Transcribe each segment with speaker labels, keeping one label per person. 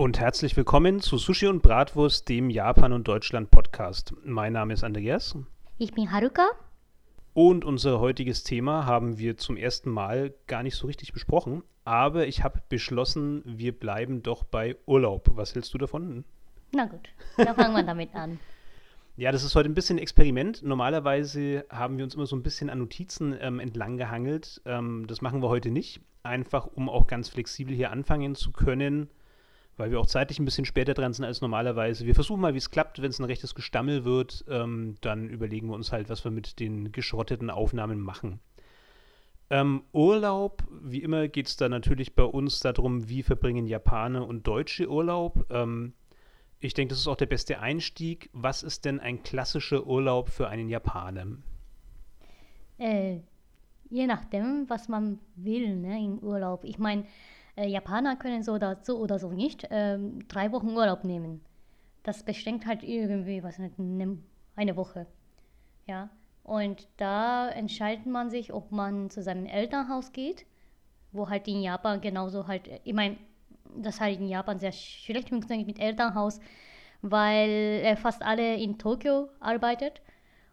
Speaker 1: Und herzlich willkommen zu Sushi und Bratwurst, dem Japan und Deutschland Podcast. Mein Name ist Andreas.
Speaker 2: Ich bin Haruka.
Speaker 1: Und unser heutiges Thema haben wir zum ersten Mal gar nicht so richtig besprochen. Aber ich habe beschlossen, wir bleiben doch bei Urlaub. Was hältst du davon?
Speaker 2: Na gut, dann fangen wir damit an.
Speaker 1: Ja, das ist heute ein bisschen ein Experiment. Normalerweise haben wir uns immer so ein bisschen an Notizen ähm, entlang gehangelt. Ähm, das machen wir heute nicht. Einfach, um auch ganz flexibel hier anfangen zu können weil wir auch zeitlich ein bisschen später dran sind als normalerweise. Wir versuchen mal, wie es klappt. Wenn es ein rechtes Gestammel wird, ähm, dann überlegen wir uns halt, was wir mit den geschrotteten Aufnahmen machen. Ähm, Urlaub, wie immer geht es da natürlich bei uns darum, wie verbringen Japaner und Deutsche Urlaub. Ähm, ich denke, das ist auch der beste Einstieg. Was ist denn ein klassischer Urlaub für einen Japaner?
Speaker 2: Äh, je nachdem, was man will ne, im Urlaub. Ich meine, äh, Japaner können so oder so oder so nicht ähm, drei Wochen Urlaub nehmen. Das beschränkt halt irgendwie, was nicht, ne, eine Woche. Ja. Und da entscheidet man sich, ob man zu seinem Elternhaus geht, wo halt in Japan genauso halt, ich meine, das halt in Japan sehr schlecht funktioniert mit Elternhaus, weil äh, fast alle in Tokio arbeitet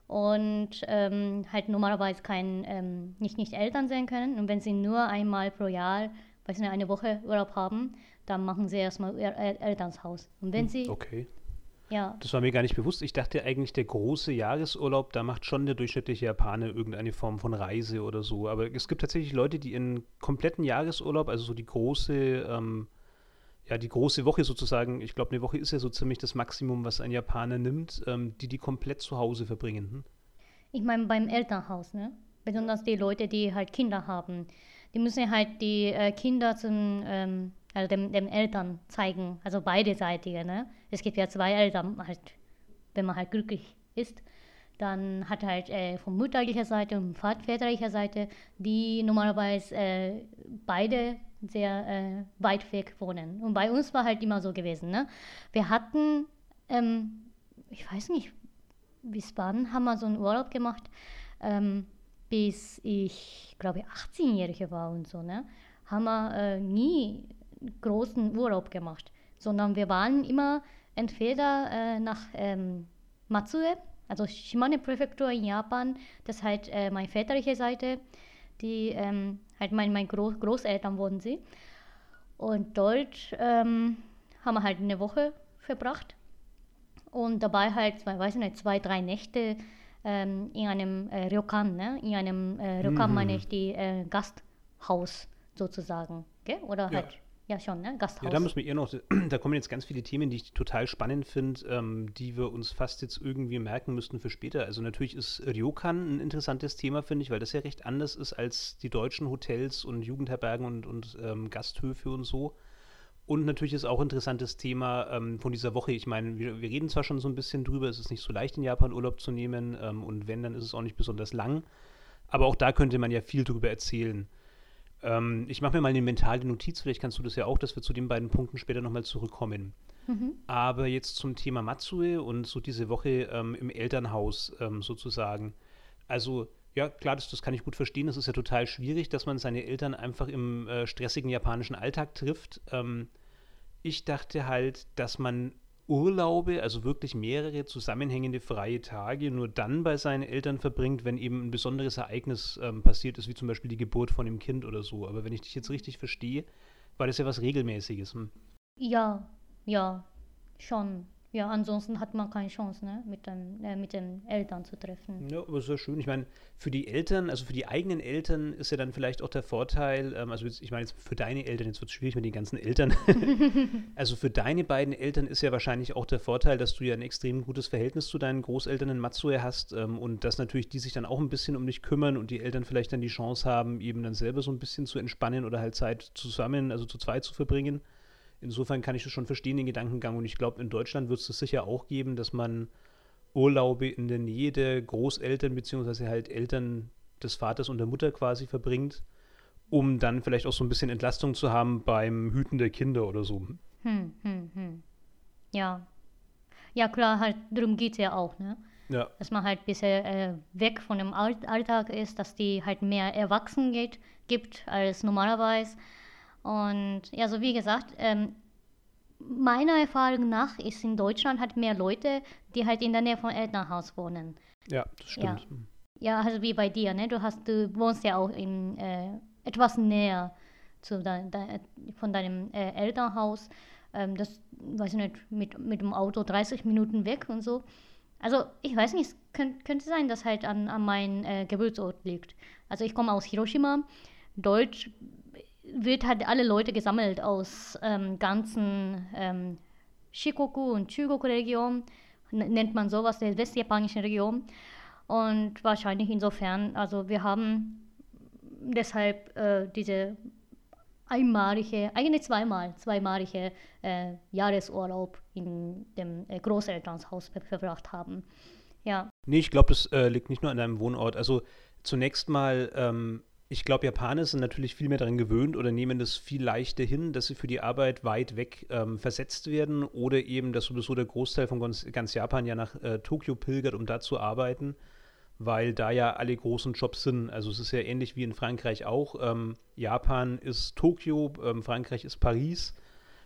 Speaker 2: und ähm, halt normalerweise kein, ähm, nicht, nicht Eltern sein können. Und wenn sie nur einmal pro Jahr weil sie eine Woche Urlaub haben, dann machen sie erstmal ihr Elternshaus. Und wenn hm, sie.
Speaker 1: Okay. Ja. Das war mir gar nicht bewusst. Ich dachte eigentlich, der große Jahresurlaub, da macht schon der durchschnittliche Japaner irgendeine Form von Reise oder so. Aber es gibt tatsächlich Leute, die in kompletten Jahresurlaub, also so die große, ähm, ja, die große Woche sozusagen, ich glaube, eine Woche ist ja so ziemlich das Maximum, was ein Japaner nimmt, ähm, die die komplett zu Hause verbringen. Hm?
Speaker 2: Ich meine, beim Elternhaus, ne? Besonders die Leute, die halt Kinder haben die müssen halt die äh, Kinder zum, ähm, also dem, dem Eltern zeigen, also beide Seiten. Ne? Es gibt ja zwei Eltern, halt, wenn man halt glücklich ist. Dann hat halt äh, von mütterlicher Seite und väterlicher Seite, die normalerweise äh, beide sehr äh, weit weg wohnen. Und bei uns war halt immer so gewesen. Ne? Wir hatten, ähm, ich weiß nicht, bis wann haben wir so einen Urlaub gemacht. Ähm, bis ich, glaube ich, 18-Jährige war und so, ne, haben wir äh, nie großen Urlaub gemacht, sondern wir waren immer entweder äh, nach ähm, Matsue, also Shimane-Präfektur in Japan, das ist halt äh, meine väterliche Seite, die ähm, halt mein, mein Groß Großeltern wohnen sie. Und dort ähm, haben wir halt eine Woche verbracht und dabei halt, zwei, weiß ich nicht, zwei, drei Nächte ähm, in einem äh, Ryokan, ne? in einem äh, Ryokan mhm. meine ich die äh, Gasthaus sozusagen, gell? oder ja. halt ja, schon, ne? Gasthaus.
Speaker 1: Ja, da müssen wir eher noch, da kommen jetzt ganz viele Themen, die ich total spannend finde, ähm, die wir uns fast jetzt irgendwie merken müssten für später. Also natürlich ist Ryokan ein interessantes Thema, finde ich, weil das ja recht anders ist als die deutschen Hotels und Jugendherbergen und, und ähm, Gasthöfe und so. Und natürlich ist auch ein interessantes Thema ähm, von dieser Woche. Ich meine, wir, wir, reden zwar schon so ein bisschen drüber, es ist nicht so leicht in Japan Urlaub zu nehmen ähm, und wenn, dann ist es auch nicht besonders lang. Aber auch da könnte man ja viel drüber erzählen. Ähm, ich mache mir mal eine mentale Notiz, vielleicht kannst du das ja auch, dass wir zu den beiden Punkten später nochmal zurückkommen. Mhm. Aber jetzt zum Thema Matsue und so diese Woche ähm, im Elternhaus ähm, sozusagen. Also ja, klar, das, das kann ich gut verstehen. Es ist ja total schwierig, dass man seine Eltern einfach im äh, stressigen japanischen Alltag trifft. Ähm, ich dachte halt, dass man Urlaube, also wirklich mehrere zusammenhängende freie Tage, nur dann bei seinen Eltern verbringt, wenn eben ein besonderes Ereignis ähm, passiert ist, wie zum Beispiel die Geburt von dem Kind oder so. Aber wenn ich dich jetzt richtig verstehe, war das ja was Regelmäßiges. Hm?
Speaker 2: Ja, ja, schon. Ja, ansonsten hat man keine Chance, ne, mit, den, äh, mit den Eltern zu treffen.
Speaker 1: Ja, aber sehr schön. Ich meine, für die Eltern, also für die eigenen Eltern ist ja dann vielleicht auch der Vorteil, ähm, also ich meine jetzt für deine Eltern, jetzt wird es schwierig mit den ganzen Eltern. also für deine beiden Eltern ist ja wahrscheinlich auch der Vorteil, dass du ja ein extrem gutes Verhältnis zu deinen Großeltern in Matsue hast ähm, und dass natürlich die sich dann auch ein bisschen um dich kümmern und die Eltern vielleicht dann die Chance haben, eben dann selber so ein bisschen zu entspannen oder halt Zeit zusammen, also zu zweit zu verbringen. Insofern kann ich das schon verstehen, den Gedankengang. Und ich glaube, in Deutschland wird es das sicher auch geben, dass man Urlaube in der Nähe der Großeltern beziehungsweise halt Eltern des Vaters und der Mutter quasi verbringt, um dann vielleicht auch so ein bisschen Entlastung zu haben beim Hüten der Kinder oder so.
Speaker 2: Hm, hm, hm. Ja. Ja, klar, halt, darum geht es ja auch, ne? Ja. Dass man halt bisher äh, weg von dem Alltag ist, dass die halt mehr erwachsen geht, gibt als normalerweise und ja, so wie gesagt, ähm, meiner Erfahrung nach ist in Deutschland halt mehr Leute, die halt in der Nähe vom Elternhaus wohnen.
Speaker 1: Ja, das stimmt.
Speaker 2: Ja, ja also wie bei dir, ne? Du hast, du wohnst ja auch in äh, etwas näher zu dein, dein, von deinem äh, Elternhaus. Ähm, das, weiß ich nicht, mit, mit dem Auto 30 Minuten weg und so. Also ich weiß nicht, es könnt, könnte sein, dass halt an, an meinem äh, Geburtsort liegt. Also ich komme aus Hiroshima. Deutsch wird halt alle Leute gesammelt aus ähm, ganzen ähm, Shikoku und Chugoku-Region, nennt man sowas, der westjapanischen Region. Und wahrscheinlich insofern, also wir haben deshalb äh, diese einmalige, eigentlich zweimal, zweimalige äh, Jahresurlaub in dem äh, Großelternshaus ver verbracht haben. Ja.
Speaker 1: Nee, ich glaube, das äh, liegt nicht nur an deinem Wohnort. Also zunächst mal, ähm, ich glaube, Japaner sind natürlich viel mehr daran gewöhnt oder nehmen das viel leichter hin, dass sie für die Arbeit weit weg ähm, versetzt werden oder eben, dass sowieso der Großteil von ganz, ganz Japan ja nach äh, Tokio pilgert, um da zu arbeiten weil da ja alle großen Jobs sind. Also es ist ja ähnlich wie in Frankreich auch. Ähm, Japan ist Tokio, ähm, Frankreich ist Paris.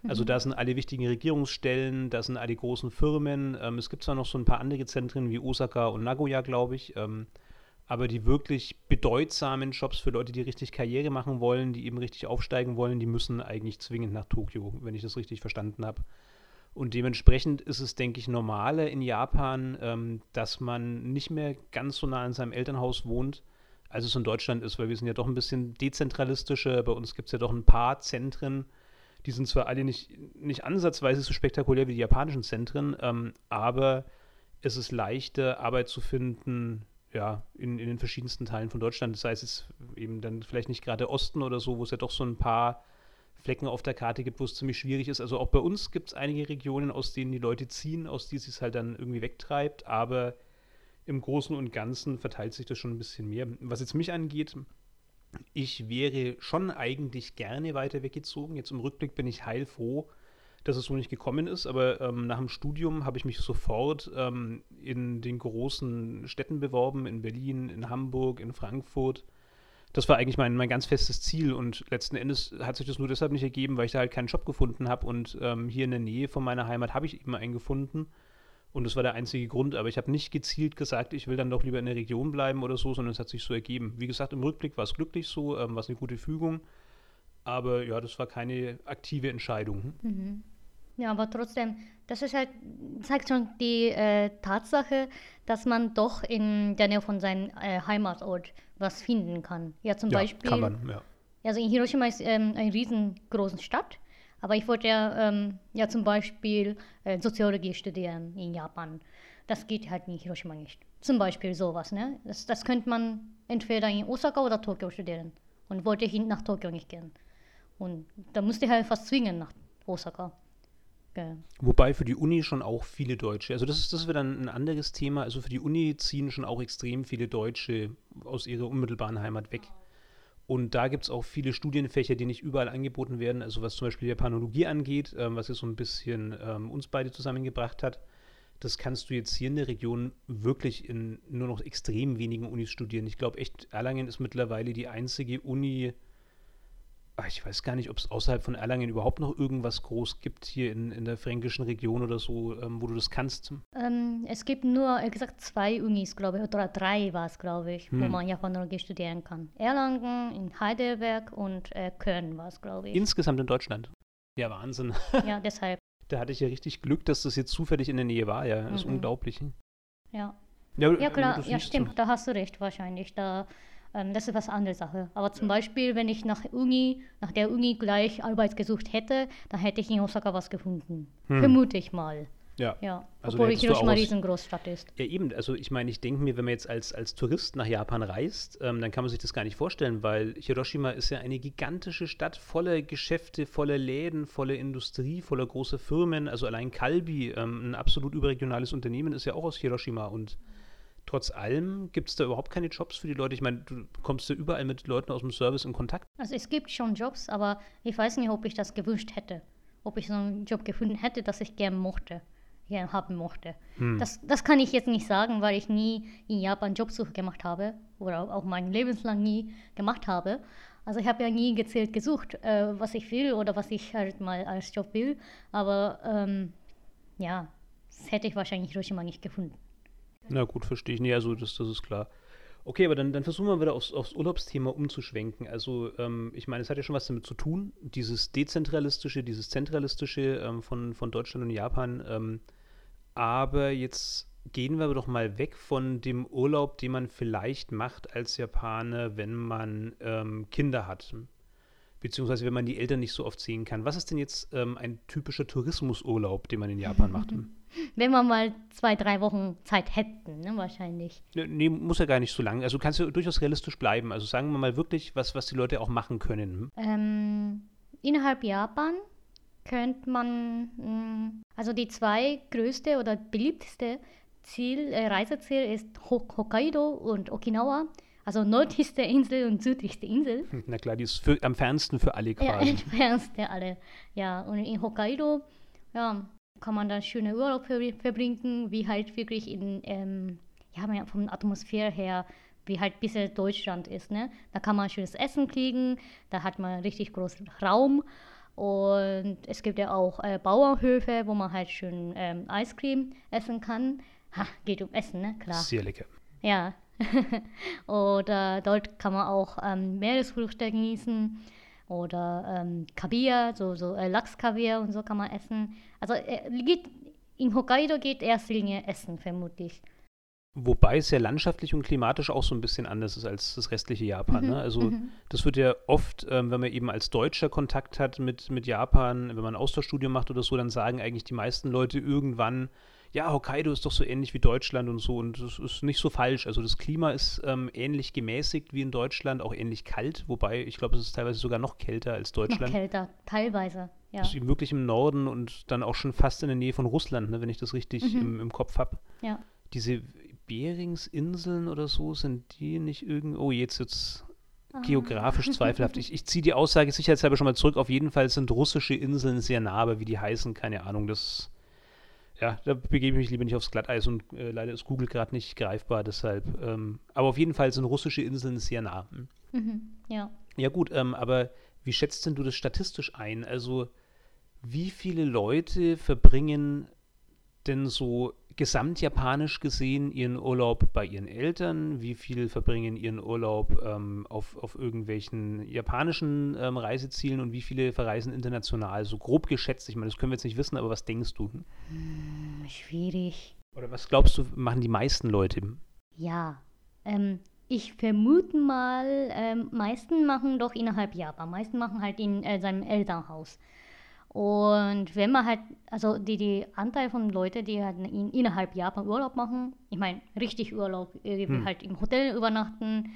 Speaker 1: Also mhm. da sind alle wichtigen Regierungsstellen, da sind alle großen Firmen. Ähm, es gibt zwar noch so ein paar andere Zentren wie Osaka und Nagoya, glaube ich. Aber die wirklich bedeutsamen Jobs für Leute, die richtig Karriere machen wollen, die eben richtig aufsteigen wollen, die müssen eigentlich zwingend nach Tokio, wenn ich das richtig verstanden habe. Und dementsprechend ist es, denke ich, normaler in Japan, ähm, dass man nicht mehr ganz so nah an seinem Elternhaus wohnt, als es in Deutschland ist, weil wir sind ja doch ein bisschen dezentralistischer. Bei uns gibt es ja doch ein paar Zentren, die sind zwar alle nicht, nicht ansatzweise so spektakulär wie die japanischen Zentren, ähm, aber es ist leichter, Arbeit zu finden, ja, in, in den verschiedensten Teilen von Deutschland. Das heißt, es eben dann vielleicht nicht gerade Osten oder so, wo es ja doch so ein paar Flecken auf der Karte gibt, wo es ziemlich schwierig ist. Also auch bei uns gibt es einige Regionen, aus denen die Leute ziehen, aus denen es halt dann irgendwie wegtreibt, aber im Großen und Ganzen verteilt sich das schon ein bisschen mehr. Was jetzt mich angeht, ich wäre schon eigentlich gerne weiter weggezogen. Jetzt im Rückblick bin ich heilfroh, dass es so nicht gekommen ist, aber ähm, nach dem Studium habe ich mich sofort ähm, in den großen Städten beworben, in Berlin, in Hamburg, in Frankfurt das war eigentlich mein, mein ganz festes Ziel und letzten Endes hat sich das nur deshalb nicht ergeben, weil ich da halt keinen Job gefunden habe und ähm, hier in der Nähe von meiner Heimat habe ich eben einen gefunden und das war der einzige Grund, aber ich habe nicht gezielt gesagt, ich will dann doch lieber in der Region bleiben oder so, sondern es hat sich so ergeben. Wie gesagt, im Rückblick war es glücklich so, ähm, war es eine gute Fügung, aber ja, das war keine aktive Entscheidung.
Speaker 2: Mhm. Ja, aber trotzdem, das ist halt, zeigt schon die äh, Tatsache, dass man doch in der Nähe von seinem äh, Heimatort was finden kann. Ja, zum
Speaker 1: ja,
Speaker 2: Beispiel.
Speaker 1: Kann man, ja.
Speaker 2: Also in Hiroshima ist ähm, eine riesengroße Stadt, aber ich wollte ja, ähm, ja zum Beispiel äh, Soziologie studieren in Japan. Das geht halt in Hiroshima nicht. Zum Beispiel sowas, ne? Das, das könnte man entweder in Osaka oder Tokio studieren. Und wollte hin nach Tokio nicht gehen. Und da musste ich halt fast zwingen nach Osaka.
Speaker 1: Wobei für die Uni schon auch viele Deutsche, also das ist das wird dann ein anderes Thema, also für die Uni ziehen schon auch extrem viele Deutsche aus ihrer unmittelbaren Heimat weg. Und da gibt es auch viele Studienfächer, die nicht überall angeboten werden, also was zum Beispiel Japanologie angeht, ähm, was jetzt so ein bisschen ähm, uns beide zusammengebracht hat. Das kannst du jetzt hier in der Region wirklich in nur noch extrem wenigen Unis studieren. Ich glaube echt, Erlangen ist mittlerweile die einzige Uni, ich weiß gar nicht, ob es außerhalb von Erlangen überhaupt noch irgendwas groß gibt hier in, in der fränkischen Region oder so, ähm, wo du das kannst.
Speaker 2: Ähm, es gibt nur, wie gesagt, zwei Unis, glaube ich, oder drei war es, glaube ich, hm. wo man Japanologie studieren kann. Erlangen, in Heidelberg und äh, Köln war es, glaube ich.
Speaker 1: Insgesamt in Deutschland? Ja, Wahnsinn.
Speaker 2: ja, deshalb.
Speaker 1: Da hatte ich ja richtig Glück, dass das jetzt zufällig in der Nähe war, ja. Das ist mhm. unglaublich.
Speaker 2: Ja. Ja, ja klar, ja, stimmt, da hast du recht wahrscheinlich. Da ähm, das ist was andere Sache. Aber zum Beispiel, wenn ich nach Uni, nach der Uni gleich Arbeit gesucht hätte, dann hätte ich in Osaka was gefunden. Hm. Vermute ich mal.
Speaker 1: Ja.
Speaker 2: ja. Also Obwohl Hiroshima eine riesengroßstadt ist.
Speaker 1: Ja, eben. Also ich meine, ich denke mir, wenn man jetzt als, als Tourist nach Japan reist, ähm, dann kann man sich das gar nicht vorstellen, weil Hiroshima ist ja eine gigantische Stadt voller Geschäfte, voller Läden, voller Industrie, voller großer Firmen. Also allein Kalbi, ähm, ein absolut überregionales Unternehmen, ist ja auch aus Hiroshima und trotz allem gibt es da überhaupt keine Jobs für die Leute? Ich meine, du kommst ja überall mit Leuten aus dem Service in Kontakt.
Speaker 2: Also es gibt schon Jobs, aber ich weiß nicht, ob ich das gewünscht hätte. Ob ich so einen Job gefunden hätte, dass ich gerne mochte, gerne haben mochte. Hm. Das, das kann ich jetzt nicht sagen, weil ich nie in Japan Jobsuche gemacht habe oder auch mein Lebenslang nie gemacht habe. Also ich habe ja nie gezielt gesucht, äh, was ich will oder was ich halt mal als Job will. Aber ähm, ja, das hätte ich wahrscheinlich Hiroshima nicht gefunden.
Speaker 1: Na gut, verstehe ich. Nee, also das, das ist klar. Okay, aber dann, dann versuchen wir wieder aufs, aufs Urlaubsthema umzuschwenken. Also, ähm, ich meine, es hat ja schon was damit zu tun, dieses Dezentralistische, dieses Zentralistische ähm, von, von Deutschland und Japan. Ähm, aber jetzt gehen wir doch mal weg von dem Urlaub, den man vielleicht macht als Japaner, wenn man ähm, Kinder hat. Beziehungsweise wenn man die Eltern nicht so oft sehen kann. Was ist denn jetzt ähm, ein typischer Tourismusurlaub, den man in Japan macht?
Speaker 2: Wenn wir mal zwei, drei Wochen Zeit hätten, ne, wahrscheinlich.
Speaker 1: Nee, muss ja gar nicht so lang. Also kannst du durchaus realistisch bleiben. Also sagen wir mal wirklich, was, was die Leute auch machen können.
Speaker 2: Ähm, innerhalb Japan könnte man, mh, mm, also die zwei größte oder beliebteste Ziel, äh, Reiseziel ist Hokkaido und Okinawa. Also nördlichste Insel und südlichste Insel.
Speaker 1: Na klar, die ist für, am fernsten für alle quasi.
Speaker 2: Ja, am fernsten alle. Ja, und in Hokkaido, ja, kann man da schöne Urlaub verbringen, wie halt wirklich in, ähm, ja, von der Atmosphäre her, wie halt bisher Deutschland ist, ne? Da kann man schönes Essen kriegen, da hat man richtig großen Raum und es gibt ja auch äh, Bauernhöfe, wo man halt schön ähm, Eiscreme essen kann. Ha, geht um Essen, ne? Klar.
Speaker 1: Sehr lecker.
Speaker 2: Ja. oder dort kann man auch ähm, Meeresfrüchte genießen oder ähm, Kaviar, so, so äh, Lachskaviar und so kann man essen. Also äh, geht, in Hokkaido geht erste Linie Essen, vermutlich.
Speaker 1: Wobei es ja landschaftlich und klimatisch auch so ein bisschen anders ist als das restliche Japan. Ne? Mhm, ne? Also mhm. das wird ja oft, ähm, wenn man eben als Deutscher Kontakt hat mit, mit Japan, wenn man ein Austauschstudium macht oder so, dann sagen eigentlich die meisten Leute irgendwann, ja, Hokkaido ist doch so ähnlich wie Deutschland und so und das ist nicht so falsch. Also das Klima ist ähm, ähnlich gemäßigt wie in Deutschland, auch ähnlich kalt, wobei ich glaube, es ist teilweise sogar noch kälter als Deutschland. Noch
Speaker 2: kälter, teilweise, ja.
Speaker 1: Ist wirklich im Norden und dann auch schon fast in der Nähe von Russland, ne, wenn ich das richtig mhm. im, im Kopf habe.
Speaker 2: Ja.
Speaker 1: Diese Beringsinseln oder so, sind die nicht irgendwie, oh, jetzt jetzt ah. geografisch zweifelhaft. Ich, ich ziehe die Aussage sicherheitshalber schon mal zurück. Auf jeden Fall sind russische Inseln sehr nah, aber wie die heißen, keine Ahnung. Das ja, da begebe ich mich lieber nicht aufs Glatteis und äh, leider ist Google gerade nicht greifbar, deshalb. Ähm, aber auf jeden Fall sind russische Inseln sehr nah.
Speaker 2: Hm. Mhm, ja.
Speaker 1: Ja, gut, ähm, aber wie schätzt denn du das statistisch ein? Also, wie viele Leute verbringen denn so gesamtjapanisch gesehen ihren Urlaub bei ihren Eltern? Wie viel verbringen ihren Urlaub ähm, auf, auf irgendwelchen japanischen ähm, Reisezielen und wie viele verreisen international? So grob geschätzt, ich meine, das können wir jetzt nicht wissen, aber was denkst du?
Speaker 2: Hm, schwierig.
Speaker 1: Oder was glaubst du, machen die meisten Leute?
Speaker 2: Ja, ähm, ich vermute mal, ähm, meisten machen doch innerhalb Japan. Meisten machen halt in äh, seinem Elternhaus. Und wenn man halt, also die, die Anteil von Leuten, die halt in, innerhalb Japan Urlaub machen, ich meine, richtig Urlaub, irgendwie hm. halt im Hotel übernachten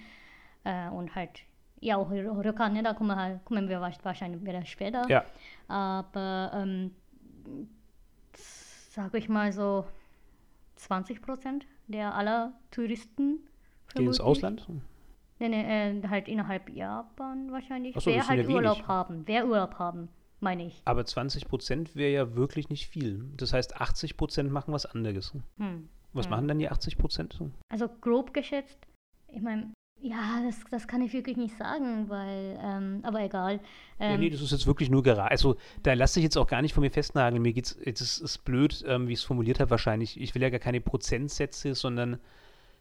Speaker 2: äh, und halt, ja, auch Rückkehr, ne, da kommen, halt, kommen wir wahrscheinlich wieder später.
Speaker 1: Ja.
Speaker 2: Aber, ähm, sage ich mal so, 20 Prozent der aller Touristen.
Speaker 1: Gehen ins Ausland?
Speaker 2: Nee, nee, äh, halt innerhalb Japan wahrscheinlich. So, wer halt Urlaub wenig. haben, wer Urlaub haben meine ich.
Speaker 1: Aber 20 Prozent wäre ja wirklich nicht viel. Das heißt, 80 Prozent machen was anderes. Hm. Was hm. machen dann die 80 Prozent?
Speaker 2: Also grob geschätzt, ich meine, ja, das, das kann ich wirklich nicht sagen, weil, ähm, aber egal.
Speaker 1: Ähm, ja, nee, das ist jetzt wirklich nur gerade. Also, da lasse ich jetzt auch gar nicht von mir festnageln. Mir geht's, es ist, ist blöd, ähm, wie ich es formuliert habe, wahrscheinlich. Ich will ja gar keine Prozentsätze, sondern,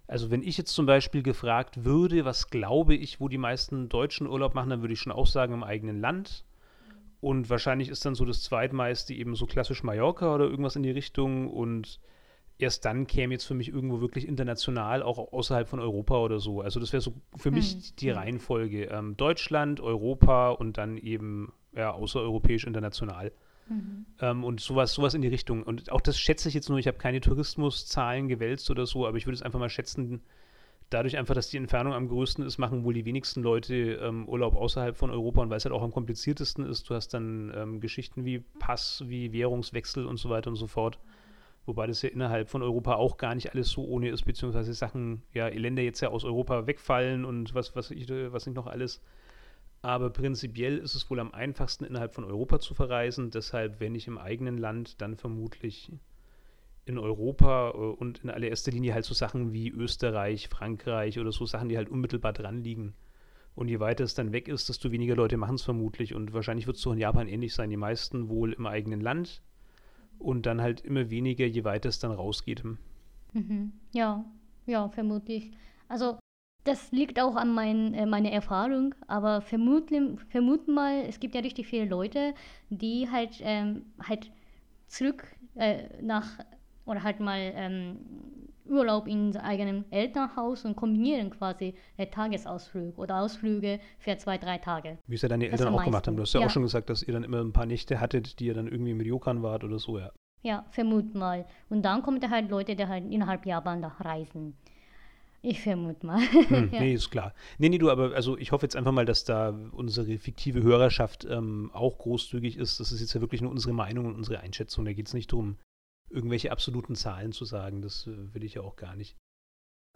Speaker 1: also, wenn ich jetzt zum Beispiel gefragt würde, was glaube ich, wo die meisten Deutschen Urlaub machen, dann würde ich schon auch sagen, im eigenen Land. Und wahrscheinlich ist dann so das zweitmeiste eben so klassisch Mallorca oder irgendwas in die Richtung. Und erst dann käme jetzt für mich irgendwo wirklich international, auch außerhalb von Europa oder so. Also das wäre so für hm. mich die hm. Reihenfolge. Ähm, Deutschland, Europa und dann eben ja, außereuropäisch international. Mhm. Ähm, und sowas, sowas in die Richtung. Und auch das schätze ich jetzt nur, ich habe keine Tourismuszahlen gewälzt oder so, aber ich würde es einfach mal schätzen, dadurch einfach, dass die Entfernung am größten ist, machen wohl die wenigsten Leute ähm, Urlaub außerhalb von Europa und weil es halt auch am kompliziertesten ist. Du hast dann ähm, Geschichten wie Pass, wie Währungswechsel und so weiter und so fort. Wobei das ja innerhalb von Europa auch gar nicht alles so ohne ist, beziehungsweise Sachen, ja, Länder jetzt ja aus Europa wegfallen und was, was, ich, was nicht noch alles. Aber prinzipiell ist es wohl am einfachsten, innerhalb von Europa zu verreisen. Deshalb, wenn ich im eigenen Land, dann vermutlich in Europa äh, und in allererster Linie halt so Sachen wie Österreich, Frankreich oder so Sachen, die halt unmittelbar dran liegen. Und je weiter es dann weg ist, desto weniger Leute machen es vermutlich. Und wahrscheinlich wird es so in Japan ähnlich sein. Die meisten wohl im eigenen Land und dann halt immer weniger, je weiter es dann rausgeht.
Speaker 2: Mhm. Ja, ja, vermutlich. Also das liegt auch an mein, äh, meiner Erfahrung, aber vermuten, vermuten mal, es gibt ja richtig viele Leute, die halt, ähm, halt zurück äh, nach oder halt mal ähm, Urlaub in eigenem Elternhaus und kombinieren quasi äh, Tagesausflug oder Ausflüge für zwei, drei Tage.
Speaker 1: Wie es ja deine Eltern auch gemacht haben. Du hast ja, ja, auch schon gesagt, dass ihr dann immer ein paar Nächte hattet, die ihr dann irgendwie mit Ryokan wart oder so, ja.
Speaker 2: Ja, vermut mal. Und dann kommen da halt Leute, die halt innerhalb Japan da reisen. Ich vermute mal.
Speaker 1: Hm, ja. Nee, ist klar. Nee, nee, du, aber also ich hoffe jetzt einfach mal, dass da unsere fiktive Hörerschaft ähm, auch großzügig ist. Das ist jetzt ja wirklich nur unsere Meinung und unsere Einschätzung. Da geht es nicht darum, irgendwelche absoluten Zahlen zu sagen. Das äh, will ich ja auch gar nicht.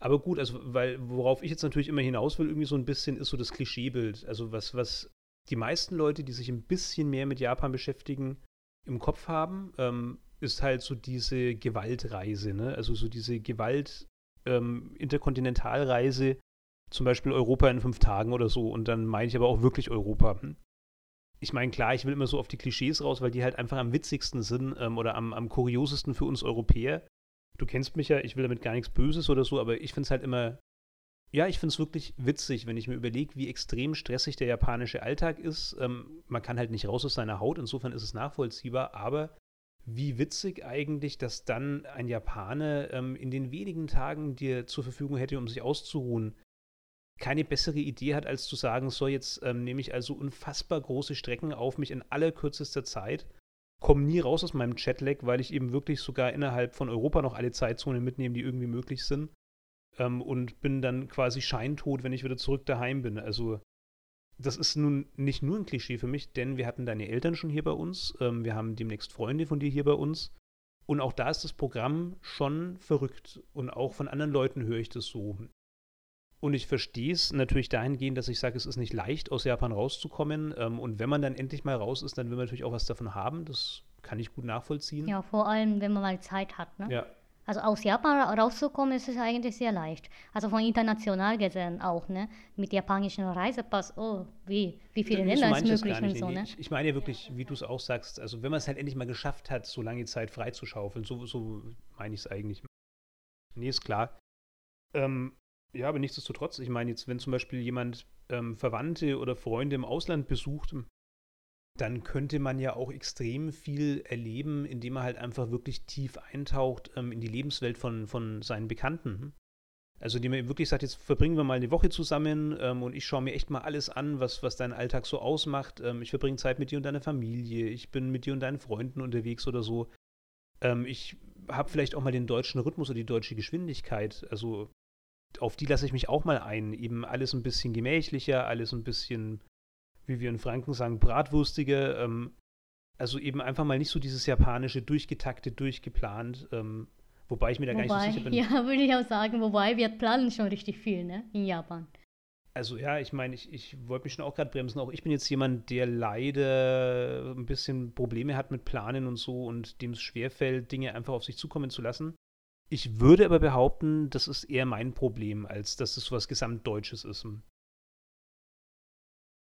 Speaker 1: Aber gut, also, weil, worauf ich jetzt natürlich immer hinaus will, irgendwie so ein bisschen, ist so das Klischeebild. Also, was, was die meisten Leute, die sich ein bisschen mehr mit Japan beschäftigen, im Kopf haben, ähm, ist halt so diese Gewaltreise, ne? Also so diese Gewalt ähm, zum Beispiel Europa in fünf Tagen oder so. Und dann meine ich aber auch wirklich Europa. Hm? Ich meine, klar, ich will immer so auf die Klischees raus, weil die halt einfach am witzigsten sind ähm, oder am, am kuriosesten für uns Europäer. Du kennst mich ja, ich will damit gar nichts Böses oder so, aber ich finde es halt immer, ja, ich finde es wirklich witzig, wenn ich mir überlege, wie extrem stressig der japanische Alltag ist. Ähm, man kann halt nicht raus aus seiner Haut, insofern ist es nachvollziehbar, aber wie witzig eigentlich, dass dann ein Japaner ähm, in den wenigen Tagen, die er zur Verfügung hätte, um sich auszuruhen, keine bessere Idee hat, als zu sagen, so jetzt ähm, nehme ich also unfassbar große Strecken auf mich in allerkürzester Zeit, komme nie raus aus meinem Chatlag, weil ich eben wirklich sogar innerhalb von Europa noch alle Zeitzonen mitnehme, die irgendwie möglich sind. Ähm, und bin dann quasi scheintot, wenn ich wieder zurück daheim bin. Also das ist nun nicht nur ein Klischee für mich, denn wir hatten deine Eltern schon hier bei uns, ähm, wir haben demnächst Freunde von dir hier bei uns. Und auch da ist das Programm schon verrückt. Und auch von anderen Leuten höre ich das so. Und ich verstehe es natürlich dahingehend, dass ich sage, es ist nicht leicht, aus Japan rauszukommen. Ähm, und wenn man dann endlich mal raus ist, dann will man natürlich auch was davon haben. Das kann ich gut nachvollziehen.
Speaker 2: Ja, vor allem, wenn man mal Zeit hat. Ne?
Speaker 1: Ja,
Speaker 2: also aus Japan rauszukommen ist es eigentlich sehr leicht. Also von international gesehen auch, ne? Mit japanischem Reisepass, oh, wie, wie viele
Speaker 1: nee,
Speaker 2: Länder ist möglich und so,
Speaker 1: ne? Ich, ich, meine ja wirklich, wie du es auch sagst, also wenn man es halt endlich mal geschafft hat, so lange Zeit freizuschaufeln, so, so meine ich es eigentlich. Nee, ist klar. Ähm, ja, aber nichtsdestotrotz, ich meine jetzt, wenn zum Beispiel jemand ähm, Verwandte oder Freunde im Ausland besucht, dann könnte man ja auch extrem viel erleben, indem man halt einfach wirklich tief eintaucht ähm, in die Lebenswelt von, von seinen Bekannten. Also indem man wirklich sagt, jetzt verbringen wir mal eine Woche zusammen ähm, und ich schaue mir echt mal alles an, was, was deinen Alltag so ausmacht. Ähm, ich verbringe Zeit mit dir und deiner Familie, ich bin mit dir und deinen Freunden unterwegs oder so. Ähm, ich habe vielleicht auch mal den deutschen Rhythmus oder die deutsche Geschwindigkeit. Also auf die lasse ich mich auch mal ein. Eben alles ein bisschen gemächlicher, alles ein bisschen wie wir in Franken sagen, bratwurstige. Ähm, also eben einfach mal nicht so dieses japanische, durchgetakte, durchgeplant. Ähm, wobei ich mir da wobei, gar nicht so sicher bin.
Speaker 2: Ja, würde ich auch sagen, wobei wir planen schon richtig viel, ne, in Japan.
Speaker 1: Also ja, ich meine, ich, ich wollte mich schon auch gerade bremsen. Auch ich bin jetzt jemand, der leider ein bisschen Probleme hat mit Planen und so und dem es schwerfällt, Dinge einfach auf sich zukommen zu lassen. Ich würde aber behaupten, das ist eher mein Problem, als dass es so was Gesamtdeutsches ist.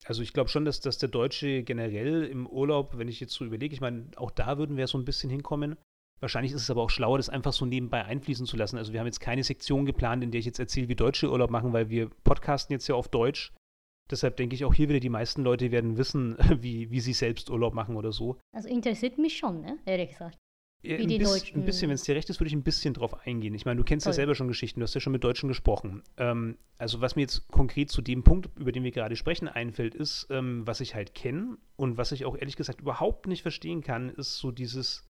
Speaker 1: Also ich glaube schon, dass, dass der Deutsche generell im Urlaub, wenn ich jetzt so überlege, ich meine, auch da würden wir so ein bisschen hinkommen. Wahrscheinlich ist es aber auch schlauer, das einfach so nebenbei einfließen zu lassen. Also wir haben jetzt keine Sektion geplant, in der ich jetzt erzähle, wie Deutsche Urlaub machen, weil wir podcasten jetzt ja auf Deutsch. Deshalb denke ich auch hier wieder, die meisten Leute werden wissen, wie, wie sie selbst Urlaub machen oder so.
Speaker 2: Also interessiert mich schon, ne? ehrlich gesagt.
Speaker 1: Ja, ein, bisschen, ein bisschen, wenn es dir recht ist, würde ich ein bisschen drauf eingehen. Ich meine, du kennst Toll. ja selber schon Geschichten, du hast ja schon mit Deutschen gesprochen. Ähm, also was mir jetzt konkret zu dem Punkt, über den wir gerade sprechen, einfällt, ist, ähm, was ich halt kenne und was ich auch ehrlich gesagt überhaupt nicht verstehen kann, ist so dieses,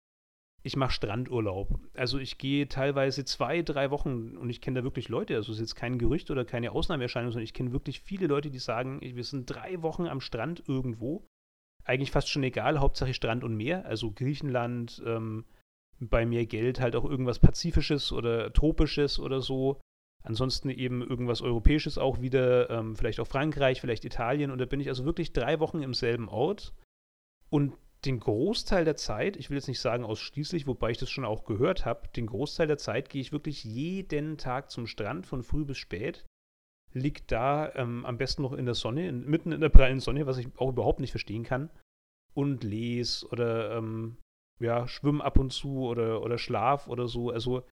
Speaker 1: ich mache Strandurlaub. Also ich gehe teilweise zwei, drei Wochen und ich kenne da wirklich Leute, also es ist jetzt kein Gerücht oder keine Ausnahmeerscheinung, sondern ich kenne wirklich viele Leute, die sagen, wir sind drei Wochen am Strand irgendwo. Eigentlich fast schon egal, Hauptsache Strand und Meer, also Griechenland, ähm, bei mehr Geld halt auch irgendwas Pazifisches oder Tropisches oder so. Ansonsten eben irgendwas Europäisches auch wieder, ähm, vielleicht auch Frankreich, vielleicht Italien. Und da bin ich also wirklich drei Wochen im selben Ort. Und den Großteil der Zeit, ich will jetzt nicht sagen ausschließlich, wobei ich das schon auch gehört habe, den Großteil der Zeit gehe ich wirklich jeden Tag zum Strand von früh bis spät, liegt da ähm, am besten noch in der Sonne, in, mitten in der prallen Sonne, was ich auch überhaupt nicht verstehen kann, und lese oder ähm, ja, schwimm ab und zu oder, oder schlaf oder so. Also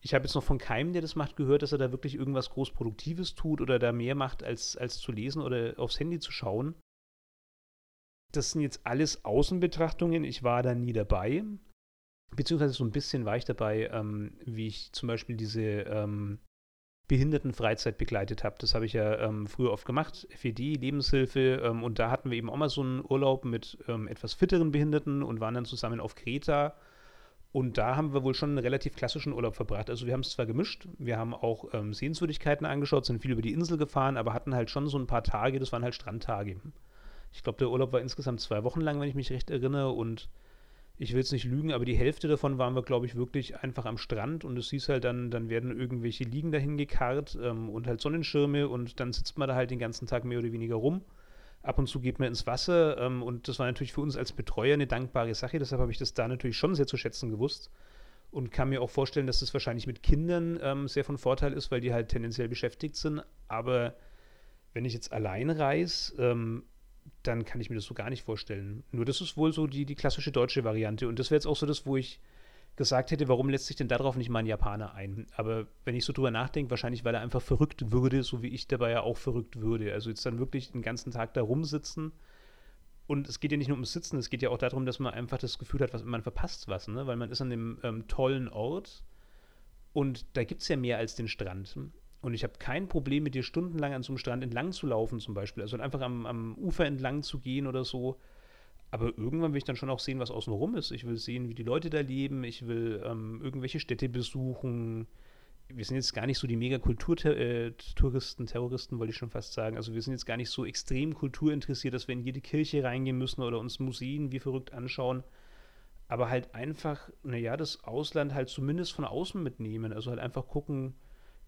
Speaker 1: ich habe jetzt noch von keinem, der das macht, gehört, dass er da wirklich irgendwas Großproduktives tut oder da mehr macht, als, als zu lesen oder aufs Handy zu schauen. Das sind jetzt alles Außenbetrachtungen. Ich war da nie dabei. Beziehungsweise so ein bisschen war ich dabei, ähm, wie ich zum Beispiel diese ähm, Behindertenfreizeit begleitet habe. Das habe ich ja ähm, früher oft gemacht, FED, Lebenshilfe. Ähm, und da hatten wir eben auch mal so einen Urlaub mit ähm, etwas fitteren Behinderten und waren dann zusammen auf Kreta. Und da haben wir wohl schon einen relativ klassischen Urlaub verbracht. Also wir haben es zwar gemischt, wir haben auch ähm, Sehenswürdigkeiten angeschaut, sind viel über die Insel gefahren, aber hatten halt schon so ein paar Tage, das waren halt Strandtage. Ich glaube, der Urlaub war insgesamt zwei Wochen lang, wenn ich mich recht erinnere. Und ich will jetzt nicht lügen, aber die Hälfte davon waren wir, glaube ich, wirklich einfach am Strand und es hieß halt dann, dann werden irgendwelche Liegen dahin gekarrt ähm, und halt Sonnenschirme und dann sitzt man da halt den ganzen Tag mehr oder weniger rum. Ab und zu geht man ins Wasser ähm, und das war natürlich für uns als Betreuer eine dankbare Sache, deshalb habe ich das da natürlich schon sehr zu schätzen gewusst und kann mir auch vorstellen, dass das wahrscheinlich mit Kindern ähm, sehr von Vorteil ist, weil die halt tendenziell beschäftigt sind, aber wenn ich jetzt allein reise, ähm, dann kann ich mir das so gar nicht vorstellen. Nur das ist wohl so die, die klassische deutsche Variante. Und das wäre jetzt auch so das, wo ich gesagt hätte, warum lässt sich denn darauf nicht mal ein Japaner ein? Aber wenn ich so drüber nachdenke, wahrscheinlich, weil er einfach verrückt würde, so wie ich dabei ja auch verrückt würde. Also jetzt dann wirklich den ganzen Tag da rumsitzen. Und es geht ja nicht nur ums Sitzen, es geht ja auch darum, dass man einfach das Gefühl hat, was, man verpasst was, ne? Weil man ist an dem ähm, tollen Ort und da gibt es ja mehr als den Strand. Und ich habe kein Problem mit dir stundenlang an so einem Strand entlang zu laufen, zum Beispiel. Also einfach am, am Ufer entlang zu gehen oder so. Aber irgendwann will ich dann schon auch sehen, was außenrum ist. Ich will sehen, wie die Leute da leben. Ich will ähm, irgendwelche Städte besuchen. Wir sind jetzt gar nicht so die Mega-Kulturtouristen, äh, Terroristen, wollte ich schon fast sagen. Also wir sind jetzt gar nicht so extrem kulturinteressiert, dass wir in jede Kirche reingehen müssen oder uns Museen wie verrückt anschauen. Aber halt einfach, naja, das Ausland halt zumindest von außen mitnehmen. Also halt einfach gucken,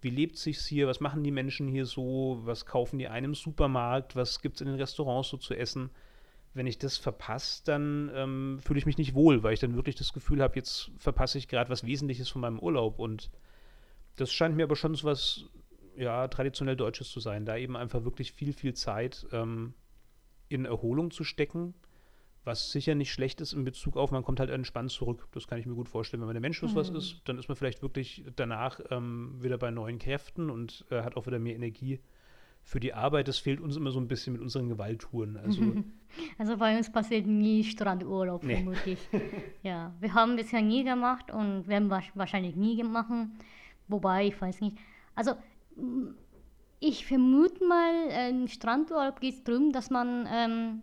Speaker 1: wie lebt sich's hier, was machen die Menschen hier so, was kaufen die einem Supermarkt, was gibt es in den Restaurants so zu essen. Wenn ich das verpasse, dann ähm, fühle ich mich nicht wohl, weil ich dann wirklich das Gefühl habe, jetzt verpasse ich gerade was Wesentliches von meinem Urlaub. Und das scheint mir aber schon so was, ja, traditionell Deutsches zu sein, da eben einfach wirklich viel, viel Zeit ähm, in Erholung zu stecken was sicher nicht schlecht ist in Bezug auf, man kommt halt entspannt zurück. Das kann ich mir gut vorstellen. Wenn man der Menschlos mhm. was ist, dann ist man vielleicht wirklich danach ähm, wieder bei neuen Kräften und äh, hat auch wieder mehr Energie für die Arbeit. Das fehlt uns immer so ein bisschen mit unseren Gewalttouren.
Speaker 2: Also, also bei uns passiert nie Strandurlaub, nee. vermutlich. ja, wir haben bisher nie gemacht und werden wahrscheinlich nie machen. Wobei, ich weiß nicht. Also, ich vermute mal, ein Strandurlaub geht es darum, dass man ähm,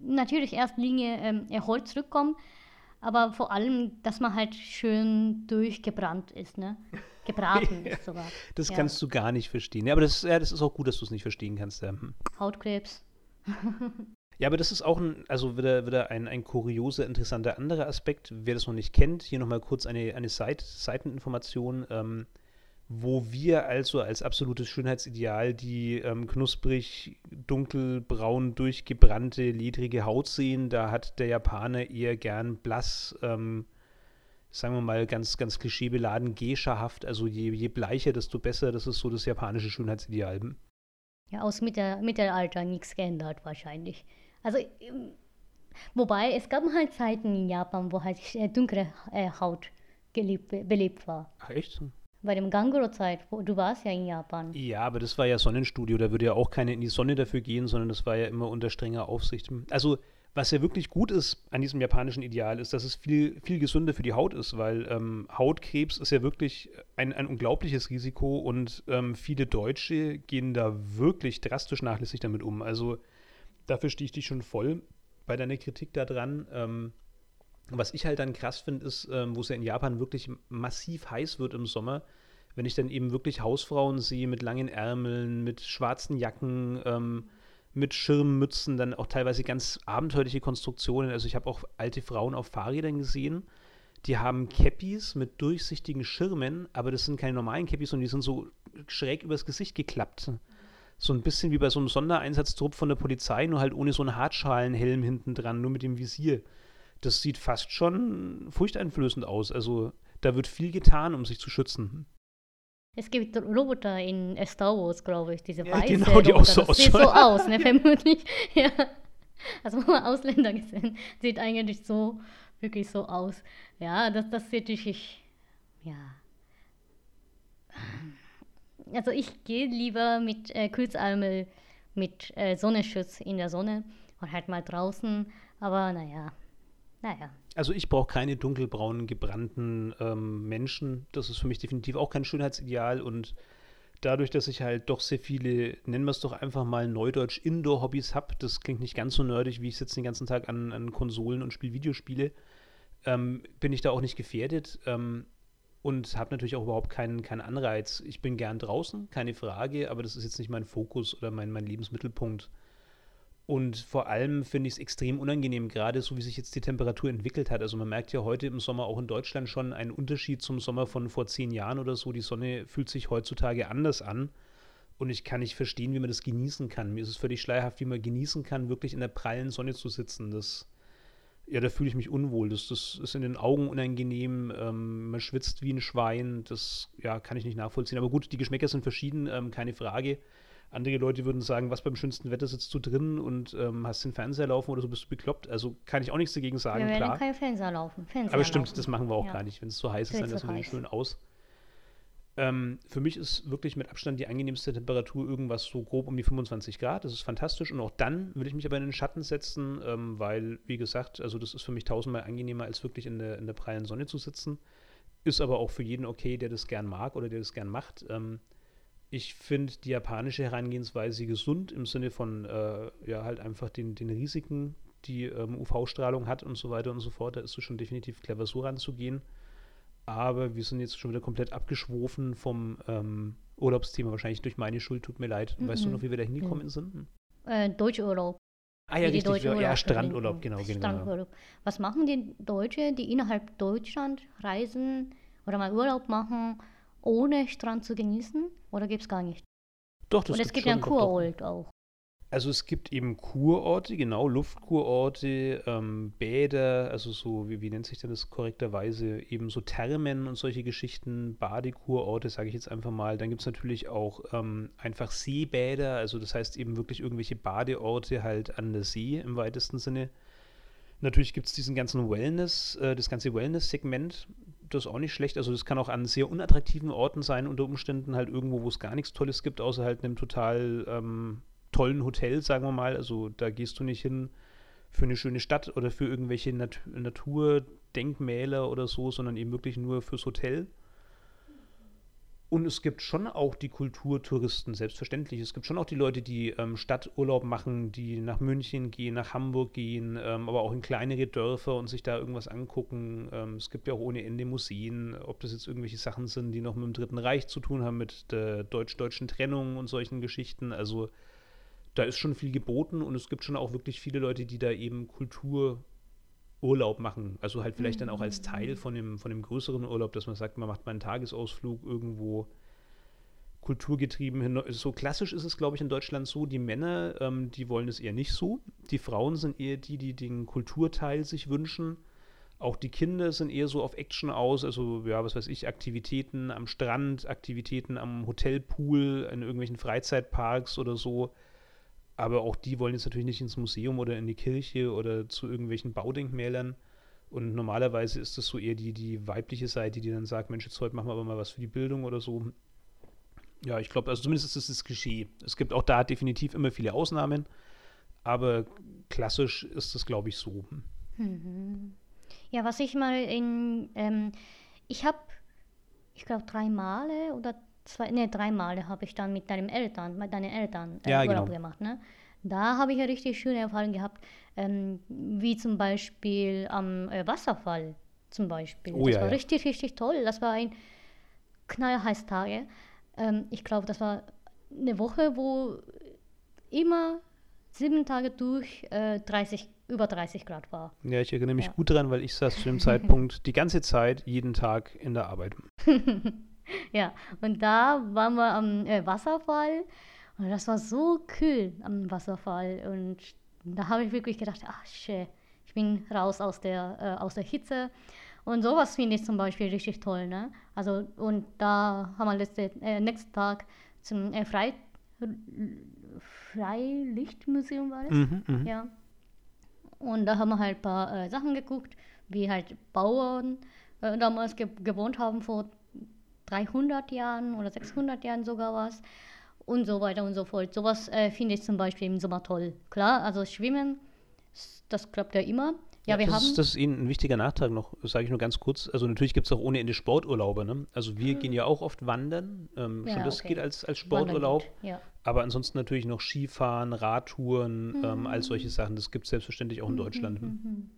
Speaker 2: natürlich erst Linie ähm, erholt zurückkommen, aber vor allem, dass man halt schön durchgebrannt ist, ne? Gebraten ist sogar.
Speaker 1: Das ja. kannst du gar nicht verstehen. Ja, aber das, ja, das ist auch gut, dass du es nicht verstehen kannst. Ja. Hm.
Speaker 2: Hautkrebs.
Speaker 1: ja, aber das ist auch ein, also wieder, wieder ein, ein kurioser, interessanter anderer Aspekt. Wer das noch nicht kennt, hier nochmal kurz eine, eine Seite, Seiteninformation. Ähm, wo wir also als absolutes Schönheitsideal die ähm, knusprig, dunkelbraun, durchgebrannte, ledrige Haut sehen. Da hat der Japaner eher gern blass, ähm, sagen wir mal ganz, ganz klischeebeladen, geschahaft. Also je, je bleicher, desto besser. Das ist so das japanische Schönheitsideal.
Speaker 2: Ja, aus Mitte, Mittelalter nichts geändert wahrscheinlich. Also, ähm, wobei es gab halt Zeiten in Japan, wo halt äh, dunkle äh, Haut gelebt, belebt war.
Speaker 1: Ach, echt?
Speaker 2: Bei dem Ganguro-Zeit, du warst ja in Japan.
Speaker 1: Ja, aber das war ja Sonnenstudio, da würde ja auch keiner in die Sonne dafür gehen, sondern das war ja immer unter strenger Aufsicht. Also, was ja wirklich gut ist an diesem japanischen Ideal, ist, dass es viel, viel gesünder für die Haut ist, weil ähm, Hautkrebs ist ja wirklich ein, ein unglaubliches Risiko und ähm, viele Deutsche gehen da wirklich drastisch nachlässig damit um. Also, dafür stehe ich dich schon voll bei deiner Kritik daran. Ähm, was ich halt dann krass finde, ist, ähm, wo es ja in Japan wirklich massiv heiß wird im Sommer, wenn ich dann eben wirklich Hausfrauen sehe mit langen Ärmeln, mit schwarzen Jacken, ähm, mit Schirmmützen, dann auch teilweise ganz abenteuerliche Konstruktionen. Also ich habe auch alte Frauen auf Fahrrädern gesehen, die haben Cappies mit durchsichtigen Schirmen, aber das sind keine normalen Cappies, sondern die sind so schräg übers Gesicht geklappt. So ein bisschen wie bei so einem Sondereinsatztrupp von der Polizei, nur halt ohne so einen Hartschalenhelm hinten dran, nur mit dem Visier das sieht fast schon furchteinflößend aus. Also da wird viel getan, um sich zu schützen.
Speaker 2: Es gibt Roboter in Star Wars, glaube ich, diese
Speaker 1: Ja,
Speaker 2: weiße
Speaker 1: genau, die auch
Speaker 2: Roboter.
Speaker 1: so
Speaker 2: das sieht so aus, ne, vermutlich. Ja. Also Ausländer gesehen, sieht eigentlich so, wirklich so aus. Ja, das, das sieht richtig, ja. Also ich gehe lieber mit äh, Kurzärmel, mit äh, Sonnenschutz in der Sonne und halt mal draußen. Aber naja, naja.
Speaker 1: Also ich brauche keine dunkelbraunen, gebrannten ähm, Menschen. Das ist für mich definitiv auch kein Schönheitsideal. Und dadurch, dass ich halt doch sehr viele, nennen wir es doch einfach mal Neudeutsch, Indoor-Hobbys habe, das klingt nicht ganz so nerdig, wie ich sitze den ganzen Tag an, an Konsolen und spiele Videospiele, ähm, bin ich da auch nicht gefährdet. Ähm, und habe natürlich auch überhaupt keinen, keinen Anreiz. Ich bin gern draußen, keine Frage, aber das ist jetzt nicht mein Fokus oder mein, mein Lebensmittelpunkt. Und vor allem finde ich es extrem unangenehm, gerade so wie sich jetzt die Temperatur entwickelt hat. Also man merkt ja heute im Sommer auch in Deutschland schon einen Unterschied zum Sommer von vor zehn Jahren oder so. Die Sonne fühlt sich heutzutage anders an. Und ich kann nicht verstehen, wie man das genießen kann. Mir ist es völlig schleierhaft, wie man genießen kann, wirklich in der prallen Sonne zu sitzen. Das, ja, da fühle ich mich unwohl. Das, das ist in den Augen unangenehm. Ähm, man schwitzt wie ein Schwein. Das ja, kann ich nicht nachvollziehen. Aber gut, die Geschmäcker sind verschieden, ähm, keine Frage. Andere Leute würden sagen, was beim schönsten Wetter sitzt du drin und ähm, hast den Fernseher laufen oder so bist du bekloppt. Also kann ich auch nichts dagegen sagen,
Speaker 2: Wir
Speaker 1: klar.
Speaker 2: kein Fernseher laufen. Fernseher
Speaker 1: Aber stimmt,
Speaker 2: laufen.
Speaker 1: das machen wir auch
Speaker 2: Ja.
Speaker 1: gar nicht. Wenn es so heiß ist, dann
Speaker 2: zu
Speaker 1: lassen wir den schön aus. Ähm, für mich ist wirklich mit Abstand die angenehmste Temperatur irgendwas so grob um die 25 Grad. Das ist fantastisch. Und auch dann würde ich mich aber in den Schatten setzen, ähm, weil, wie gesagt, also das ist für mich tausendmal angenehmer, als wirklich in der, in der prallen Sonne zu sitzen. Ist aber auch für jeden okay, der das gern mag oder der das gern macht. Ähm, ich finde die japanische Herangehensweise gesund im Sinne von, äh, ja, halt einfach den, den Risiken, die ähm, UV-Strahlung hat und so weiter und so fort. Da ist es schon definitiv clever, so ranzugehen. Aber wir sind jetzt schon wieder komplett abgeschwofen vom ähm, Urlaubsthema. Wahrscheinlich durch meine Schuld, tut mir leid. Weißt du
Speaker 2: Mhm.
Speaker 1: noch, wie wir da hingekommen sind?
Speaker 2: Äh, Deutschurlaub.
Speaker 1: Ah ja,
Speaker 2: wie die
Speaker 1: richtig. Ja, ja
Speaker 2: Urlaub
Speaker 1: Strandurlaub, genau, genau.
Speaker 2: Strandurlaub. Was machen die Deutsche, die innerhalb Deutschland reisen oder mal Urlaub machen, ohne Strand zu genießen? Oder gibt es gar nicht?
Speaker 1: Doch, das
Speaker 2: Oder es gibt ja einen. Kurort auch.
Speaker 1: Also es gibt eben Kurorte, genau, Luftkurorte, ähm, Bäder, also so, wie, wie nennt sich denn das korrekterweise, eben so Thermen und solche Geschichten, Badekurorte, sage ich jetzt einfach mal. Dann gibt es natürlich auch ähm, einfach Seebäder, also das heißt eben wirklich irgendwelche Badeorte halt an der See im weitesten Sinne. Natürlich gibt es diesen ganzen Wellness, äh, das ganze Wellness-Segment, das ist auch nicht schlecht. Also das kann auch an sehr unattraktiven Orten sein, unter Umständen halt irgendwo, wo es gar nichts Tolles gibt, außer halt einem total ähm, tollen Hotel, sagen wir mal. Also da gehst du nicht hin für eine schöne Stadt oder für irgendwelche Nat Naturdenkmäler oder so, sondern eben wirklich nur fürs Hotel. Und es gibt schon auch die Kulturtouristen, selbstverständlich. Es gibt schon auch die Leute, die ähm, Stadturlaub machen, die nach München gehen, nach Hamburg gehen, ähm, aber auch in kleinere Dörfer und sich da irgendwas angucken. Ähm, es gibt ja auch ohne Ende Museen, ob das jetzt irgendwelche Sachen sind, die noch mit dem Dritten Reich zu tun haben, mit der deutsch-deutschen Trennung und solchen Geschichten. Also da ist schon viel geboten und es gibt schon auch wirklich viele Leute, die da eben Kultururlaub machen. Also halt vielleicht dann auch als Teil von dem, von dem größeren Urlaub, dass man sagt, man macht mal einen Tagesausflug irgendwo kulturgetrieben hin. So klassisch ist es, glaube ich, in Deutschland so. Die Männer, ähm, die wollen es eher nicht so. Die Frauen sind eher die, die den Kulturteil sich wünschen. Auch die Kinder sind eher so auf Action aus, also ja, was weiß ich, Aktivitäten am Strand, Aktivitäten am Hotelpool, in irgendwelchen Freizeitparks oder so. Aber auch die wollen jetzt natürlich nicht ins Museum oder in die Kirche oder zu irgendwelchen Baudenkmälern. Und normalerweise ist das so eher die, die weibliche Seite, die dann sagt, Mensch, jetzt heute machen wir aber mal was für die Bildung oder so. Ja, ich glaube, also zumindest ist das das Klischee. Es gibt auch da definitiv immer viele Ausnahmen, aber klassisch ist das, glaube ich, so.
Speaker 2: Mhm. Ja, was ich mal in, ähm, ich habe, ich glaube, drei Male oder zwei, ne, drei Male habe ich dann mit deinen Eltern, mit deinen Eltern äh,
Speaker 1: Ja,
Speaker 2: Urlaub
Speaker 1: genau.
Speaker 2: gemacht, ne? Da habe ich ja richtig schöne Erfahrungen gehabt, ähm, wie zum Beispiel am äh, Wasserfall zum Beispiel.
Speaker 1: Oh
Speaker 2: das
Speaker 1: ja,
Speaker 2: war
Speaker 1: ja.
Speaker 2: richtig, richtig toll. Das war ein knallheiß Tage. Ähm, ich glaube, das war eine Woche, wo immer sieben Tage durch äh, 30, über 30 Grad war.
Speaker 1: Ja, ich erinnere mich
Speaker 2: Ja.
Speaker 1: gut daran, weil ich saß zu dem Zeitpunkt die ganze Zeit, jeden Tag in der Arbeit.
Speaker 2: Ja, und da waren wir am äh, Wasserfall und das war so kühl am Wasserfall und da habe ich wirklich gedacht, ach shit, ich bin raus aus der, äh, aus der Hitze Und sowas finde ich zum Beispiel richtig toll, ne? Also, und da haben wir letzte, äh, nächsten Tag zum äh, Frei, Freilichtmuseum war das?
Speaker 1: Mhm, mhm.
Speaker 2: Ja. Und da haben wir halt ein paar äh, Sachen geguckt, wie halt Bauern äh, damals ge gewohnt haben, vor 300 Jahren oder 600 Jahren sogar was. Und so weiter und so fort. Sowas äh, finde ich zum Beispiel im Sommer toll. Klar, also Schwimmen, das klappt ja immer. Ja, wir
Speaker 1: das,
Speaker 2: haben.
Speaker 1: ist, das ist Ihnen ein wichtiger Nachtrag noch, sage ich nur ganz kurz. Also natürlich gibt es auch ohne Ende Sporturlaube. Ne? Also wir gehen ja auch oft wandern. Ähm,
Speaker 2: Ja,
Speaker 1: schon das
Speaker 2: okay.
Speaker 1: geht als, als Sporturlaub.
Speaker 2: Ja.
Speaker 1: Aber ansonsten natürlich noch Skifahren, Radtouren, ähm, all
Speaker 2: Mhm.
Speaker 1: solche Sachen. Das gibt es selbstverständlich auch in Deutschland.
Speaker 2: Mhm.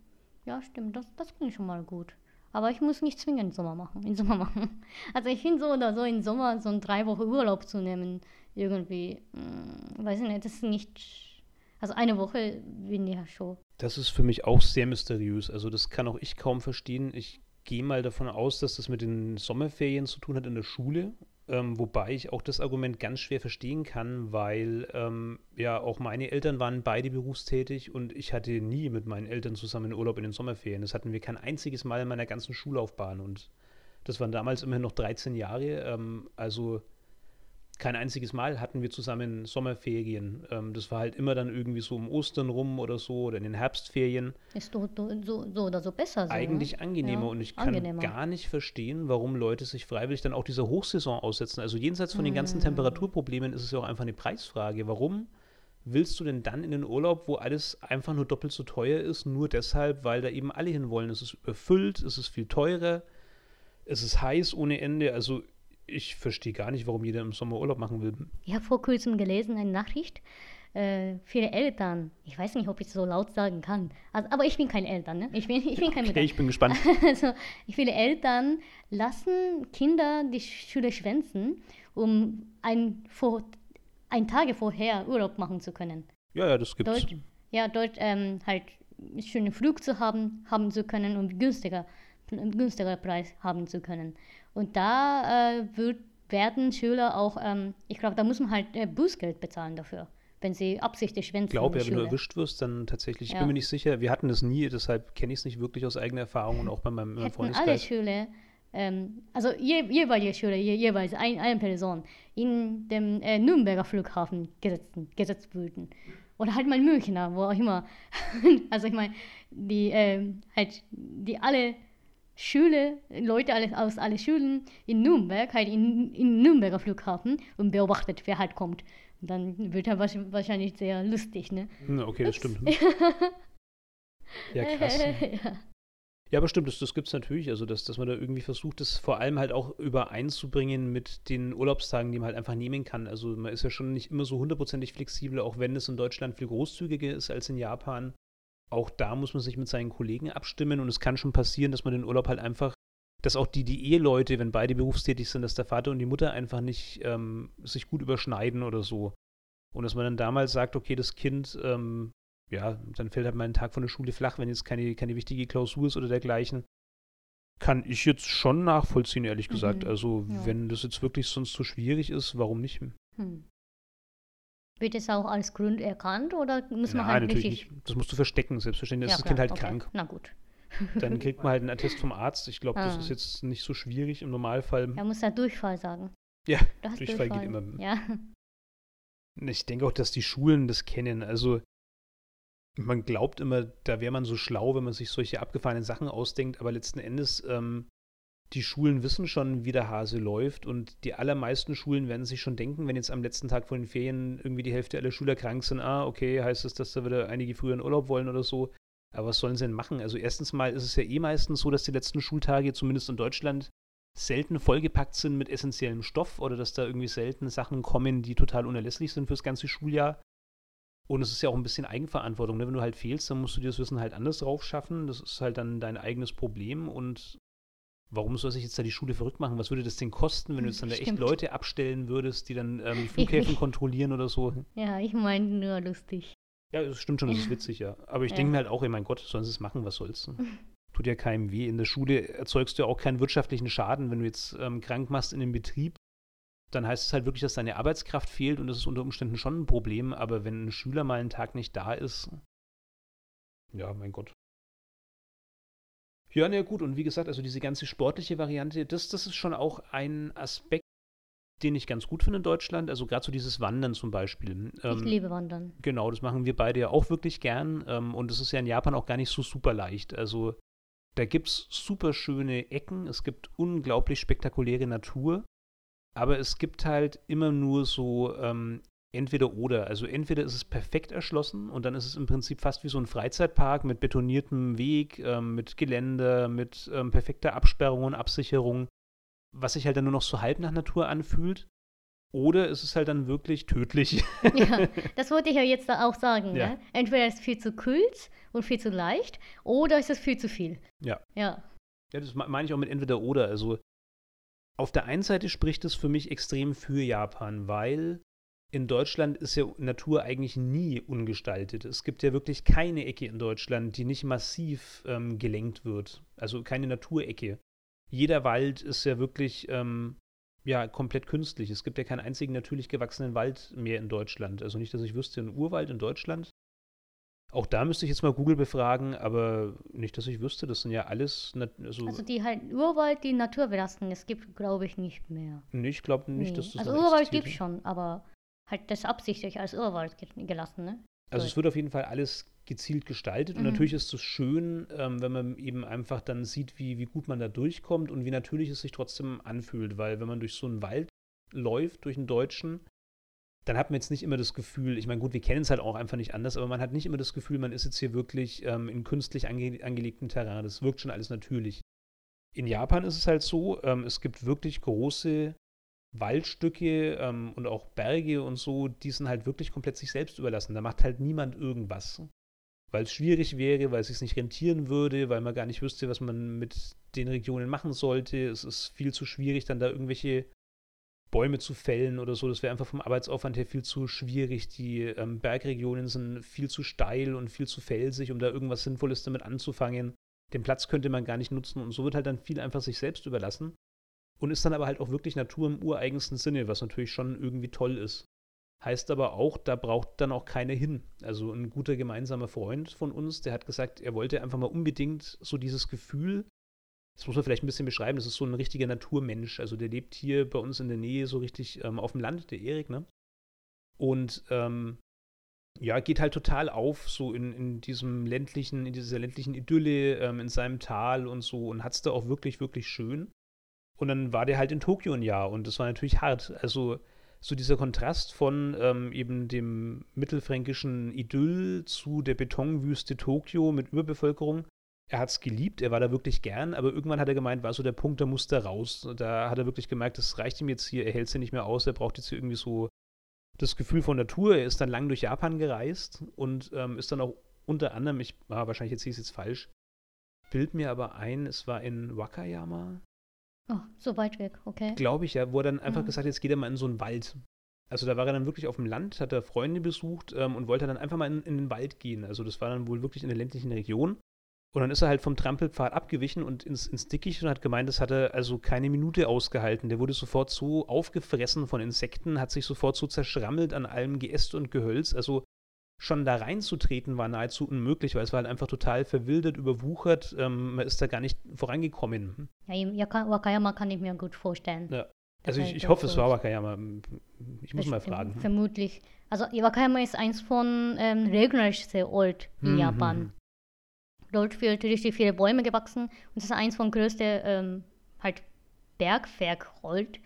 Speaker 2: Ja, stimmt, das, das klingt schon mal gut. Aber ich muss nicht zwingend Sommer machen, im Sommer machen. Also ich finde so oder so im Sommer so drei Wochen Urlaub zu nehmen, irgendwie, mh, weiß ich nicht, das ist nicht, also eine Woche bin ich ja schon.
Speaker 1: Das ist für mich auch sehr mysteriös. Also das kann auch ich kaum verstehen. Ich gehe mal davon aus, dass das mit den Sommerferien zu tun hat in der Schule. Ähm, wobei ich auch das Argument ganz schwer verstehen kann, weil ähm, ja auch meine Eltern waren beide berufstätig und ich hatte nie mit meinen Eltern zusammen Urlaub in den Sommerferien. Das hatten wir kein einziges Mal in meiner ganzen Schullaufbahn und das waren damals immerhin noch 13 Jahre. Ähm, also kein einziges Mal hatten wir zusammen Sommerferien. Ähm, das war halt immer dann irgendwie so um Ostern rum oder so oder in den Herbstferien.
Speaker 2: Ist so, so, so oder so besser so.
Speaker 1: Eigentlich
Speaker 2: ne?
Speaker 1: angenehmer
Speaker 2: Ja,
Speaker 1: und ich kann
Speaker 2: angenehmer.
Speaker 1: gar nicht verstehen, warum Leute sich freiwillig dann auch dieser Hochsaison aussetzen. Also jenseits von den ganzen
Speaker 2: Mm.
Speaker 1: Temperaturproblemen ist es ja auch einfach eine Preisfrage. Warum willst du denn dann in den Urlaub, wo alles einfach nur doppelt so teuer ist, nur deshalb, weil da eben alle hinwollen? Es ist überfüllt, es ist viel teurer, es ist heiß ohne Ende. Also ich verstehe gar nicht, warum jeder im Sommer Urlaub machen will.
Speaker 2: Ich habe vor kurzem gelesen, eine Nachricht. Äh, viele Eltern, ich weiß nicht, ob ich es so laut sagen kann, also, aber ich bin kein Eltern, ne? Ich bin, ich bin kein
Speaker 1: Okay,
Speaker 2: Mutter.
Speaker 1: ich bin gespannt.
Speaker 2: Also, viele Eltern lassen Kinder die Schule schwänzen, um ein, vor, ein Tage vorher Urlaub machen zu können.
Speaker 1: Ja, ja, das gibt's.
Speaker 2: Dort, ja, dort ähm, halt schönen Flug zu haben, haben zu können und günstiger, einen günstiger Preis haben zu können. Und da äh, wird, werden Schüler auch, ähm, ich glaube, da muss man halt äh, Bußgeld bezahlen dafür, wenn sie absichtlich schwänzen
Speaker 1: Ich glaube ja, wenn du erwischt wirst, dann tatsächlich, ich
Speaker 2: Ja.
Speaker 1: bin mir nicht sicher, wir hatten das nie, deshalb kenne ich es nicht wirklich aus eigener Erfahrung und auch bei meinem,
Speaker 2: hätten alle
Speaker 1: Freundeskreis.
Speaker 2: Schüler, ähm, also je, jeweilige Schüler, je, jeweils ein, eine Person in dem äh, Nürnberger Flughafen gesetzt, gesetzt würden. Oder halt mal Münchner, wo auch immer. also ich meine, die ähm, halt, die alle Schüler, Leute aus allen Schulen in Nürnberg, halt in, in Nürnberger Flughafen und beobachtet, wer halt kommt. Und dann wird er wahrsch- wahrscheinlich sehr lustig, ne?
Speaker 1: Okay, das stimmt. ja, krass.
Speaker 2: ja.
Speaker 1: Ja, aber stimmt, das, das gibt es natürlich. Also, dass, dass man da irgendwie versucht, das vor allem halt auch übereinzubringen mit den Urlaubstagen, die man halt einfach nehmen kann. Also, man ist ja schon nicht immer so hundertprozentig flexibel, auch wenn es in Deutschland viel großzügiger ist als in Japan. Auch da muss man sich mit seinen Kollegen abstimmen und es kann schon passieren, dass man den Urlaub halt einfach, dass auch die, die Eheleute, wenn beide berufstätig sind, dass der Vater und die Mutter einfach nicht ähm, sich gut überschneiden oder so. Und dass man dann damals sagt, okay, das Kind ähm, ja, dann fällt halt mal ein Tag von der Schule flach, wenn jetzt keine, keine wichtige Klausur ist oder dergleichen. Kann ich jetzt schon nachvollziehen, ehrlich gesagt.
Speaker 2: Mhm,
Speaker 1: Also,
Speaker 2: ja.
Speaker 1: wenn das jetzt wirklich sonst so schwierig ist, warum nicht?
Speaker 2: Hm. Wird es auch als Grund erkannt oder muss man
Speaker 1: Nein,
Speaker 2: halt
Speaker 1: natürlich
Speaker 2: richtig...
Speaker 1: nicht. Das musst du verstecken, selbstverständlich.
Speaker 2: Ja,
Speaker 1: ist das Kind
Speaker 2: klar,
Speaker 1: halt
Speaker 2: okay.
Speaker 1: krank.
Speaker 2: Na gut.
Speaker 1: Dann kriegt man halt einen Attest vom Arzt. Ich glaube, das
Speaker 2: Ah.
Speaker 1: ist jetzt nicht so schwierig im Normalfall.
Speaker 2: Er muss ja Durchfall sagen.
Speaker 1: Ja, Durchfall
Speaker 2: Durchfall.
Speaker 1: geht immer.
Speaker 2: Ja.
Speaker 1: Ich denke auch, dass die Schulen das kennen. Also, man glaubt immer, da wäre man so schlau, wenn man sich solche abgefahrenen Sachen ausdenkt, aber letzten Endes, ähm, die Schulen wissen schon, wie der Hase läuft und die allermeisten Schulen werden sich schon denken, wenn jetzt am letzten Tag von den Ferien irgendwie die Hälfte aller Schüler krank sind, ah, okay, heißt das, dass da wieder einige früher in Urlaub wollen oder so. Aber was sollen sie denn machen? Also erstens mal ist es ja eh meistens so, dass die letzten Schultage, zumindest in Deutschland, selten vollgepackt sind mit essentiellem Stoff oder dass da irgendwie selten Sachen kommen, die total unerlässlich sind fürs ganze Schuljahr. Und es ist ja auch ein bisschen Eigenverantwortung. Ne? Wenn du halt fehlst, dann musst du dir das Wissen halt anders drauf schaffen. Das ist halt dann dein eigenes Problem. Und warum soll sich jetzt da die Schule verrückt machen? Was würde das denn kosten, wenn du jetzt dann da echt. Leute abstellen würdest, die dann ähm, die Flughäfen kontrollieren oder so?
Speaker 2: ja, ich meine nur lustig.
Speaker 1: Ja, das stimmt schon, das ist witzig, ja. Aber ich
Speaker 2: Ja.
Speaker 1: denke mir halt auch, ey, mein Gott, sollen sie es machen, was soll's? Tut ja keinem weh. In der Schule erzeugst du ja auch keinen wirtschaftlichen Schaden, wenn du jetzt ähm, krank machst in dem Betrieb. Dann heißt es halt wirklich, dass deine Arbeitskraft fehlt und das ist unter Umständen schon ein Problem. Aber wenn ein Schüler mal einen Tag nicht da ist, ja, mein Gott. Ja, na gut, und wie gesagt, also diese ganze sportliche Variante, das, das ist schon auch ein Aspekt, den ich ganz gut finde in Deutschland. Also gerade so dieses Wandern zum Beispiel.
Speaker 2: Ähm, ich liebe Wandern.
Speaker 1: Genau, das machen wir beide ja auch wirklich gern. Ähm, und es ist ja in Japan auch gar nicht so super leicht. Also da gibt es super schöne Ecken, es gibt unglaublich spektakuläre Natur, aber es gibt halt immer nur so ähm, entweder oder. Also entweder ist es perfekt erschlossen und dann ist es im Prinzip fast wie so ein Freizeitpark mit betoniertem Weg, ähm, mit Geländer, mit ähm, perfekter Absperrung und Absicherung, was sich halt dann nur noch so halb nach Natur anfühlt. Oder ist es halt dann wirklich tödlich.
Speaker 2: ja, das wollte ich ja jetzt auch sagen. Ja. Ne? Entweder ist es viel zu kühl und viel zu leicht, oder ist es viel zu viel.
Speaker 1: Ja.
Speaker 2: Ja.
Speaker 1: Ja, das meine ich auch mit entweder oder. Also auf der einen Seite spricht es für mich extrem für Japan, weil in Deutschland ist ja Natur eigentlich nie ungestaltet. Es gibt ja wirklich keine Ecke in Deutschland, die nicht massiv ähm, gelenkt wird. Also keine Naturecke. Jeder Wald ist ja wirklich ähm, ja, komplett künstlich. Es gibt ja keinen einzigen natürlich gewachsenen Wald mehr in Deutschland. Also nicht, dass ich wüsste, ein Urwald in Deutschland. Auch da müsste ich jetzt mal Google befragen, aber nicht, dass ich wüsste, das sind ja alles.
Speaker 2: Also, also die halt Urwald, die naturbelassen, es gibt, glaube ich, nicht mehr.
Speaker 1: Nee, ich glaube nicht, nee. dass das
Speaker 2: Also Urwald gibt es schon, aber halt das absichtlich als Urwald gelassen, ne?
Speaker 1: Also es wird auf jeden Fall alles gezielt gestaltet. Mhm. Und natürlich ist es schön, ähm, wenn man eben einfach dann sieht, wie, wie gut man da durchkommt und wie natürlich es sich trotzdem anfühlt. Weil wenn man durch so einen Wald läuft, durch einen Deutschen, dann hat man jetzt nicht immer das Gefühl, ich meine, gut, wir kennen es halt auch einfach nicht anders, aber man hat nicht immer das Gefühl, man ist jetzt hier wirklich ähm, in künstlich ange angelegten Terrain. Das wirkt schon alles natürlich. In Japan ist es halt so, ähm, es gibt wirklich große Waldstücke ähm, und auch Berge und so, die sind halt wirklich komplett sich selbst überlassen. Da macht halt niemand irgendwas weil es schwierig wäre, weil es sich nicht rentieren würde, weil man gar nicht wüsste, was man mit den Regionen machen sollte. Es ist viel zu schwierig, dann da irgendwelche Bäume zu fällen oder so. Das wäre einfach vom Arbeitsaufwand her viel zu schwierig. Die ähm, Bergregionen sind viel zu steil und viel zu felsig, um da irgendwas Sinnvolles damit anzufangen. Den Platz könnte man gar nicht nutzen und so wird halt dann viel einfach sich selbst überlassen. Und ist dann aber halt auch wirklich Natur im ureigensten Sinne, was natürlich schon irgendwie toll ist. Heißt aber auch, da braucht dann auch keiner hin. Also ein guter gemeinsamer Freund von uns, der hat gesagt, er wollte einfach mal unbedingt so dieses Gefühl, das muss man vielleicht ein bisschen beschreiben, das ist so ein richtiger Naturmensch. Also der lebt hier bei uns in der Nähe so richtig ähm, auf dem Land, der Erik, ne? Und ähm, ja, geht halt total auf, so in, in diesem ländlichen, in dieser ländlichen Idylle, ähm, in seinem Tal und so und hat es da auch wirklich, wirklich schön. Und dann war der halt in Tokio ein Jahr und das war natürlich hart. Also so dieser Kontrast von ähm, eben dem mittelfränkischen Idyll zu der Betonwüste Tokio mit Überbevölkerung. Er hat es geliebt, er war da wirklich gern, aber irgendwann hat er gemeint, war so der Punkt, da muss da raus. Da hat er wirklich gemerkt, das reicht ihm jetzt hier, er hält es ja nicht mehr aus, er braucht jetzt hier irgendwie so das Gefühl von Natur. Er ist dann lang durch Japan gereist und ähm, ist dann auch unter anderem, ich ah, wahrscheinlich jetzt hieß es jetzt falsch, bild mir aber ein, es war in Wakayama,
Speaker 2: Oh, so weit weg, okay.
Speaker 1: Glaube ich, ja, wo er dann einfach mhm. gesagt hat, jetzt geht er mal in so einen Wald. Also da war er dann wirklich auf dem Land, hat er Freunde besucht ähm, und wollte dann einfach mal in, in, den Wald gehen. Also das war dann wohl wirklich in der ländlichen Region. Und dann ist er halt vom Trampelpfad abgewichen und ins, ins Dickicht und hat gemeint, das hat er also keine Minute ausgehalten. Der wurde sofort so aufgefressen von Insekten, hat sich sofort so zerschrammelt an allem Geäst und Gehölz. Also schon da reinzutreten war nahezu unmöglich, weil es war halt einfach total verwildert, überwuchert. Ähm, man ist da gar nicht vorangekommen.
Speaker 2: Ja, Wakayama kann ich mir gut vorstellen.
Speaker 1: Ja. Also ich, ich hoffe, es war Wakayama. Ich muss mal fragen.
Speaker 2: Vermutlich. Also Wakayama ist eins von ähm, regelmäßigsten Ort in mhm. Japan. Dort wird richtig viele Bäume gewachsen und es ist eins von größten ähm, halt Bergwerk Ort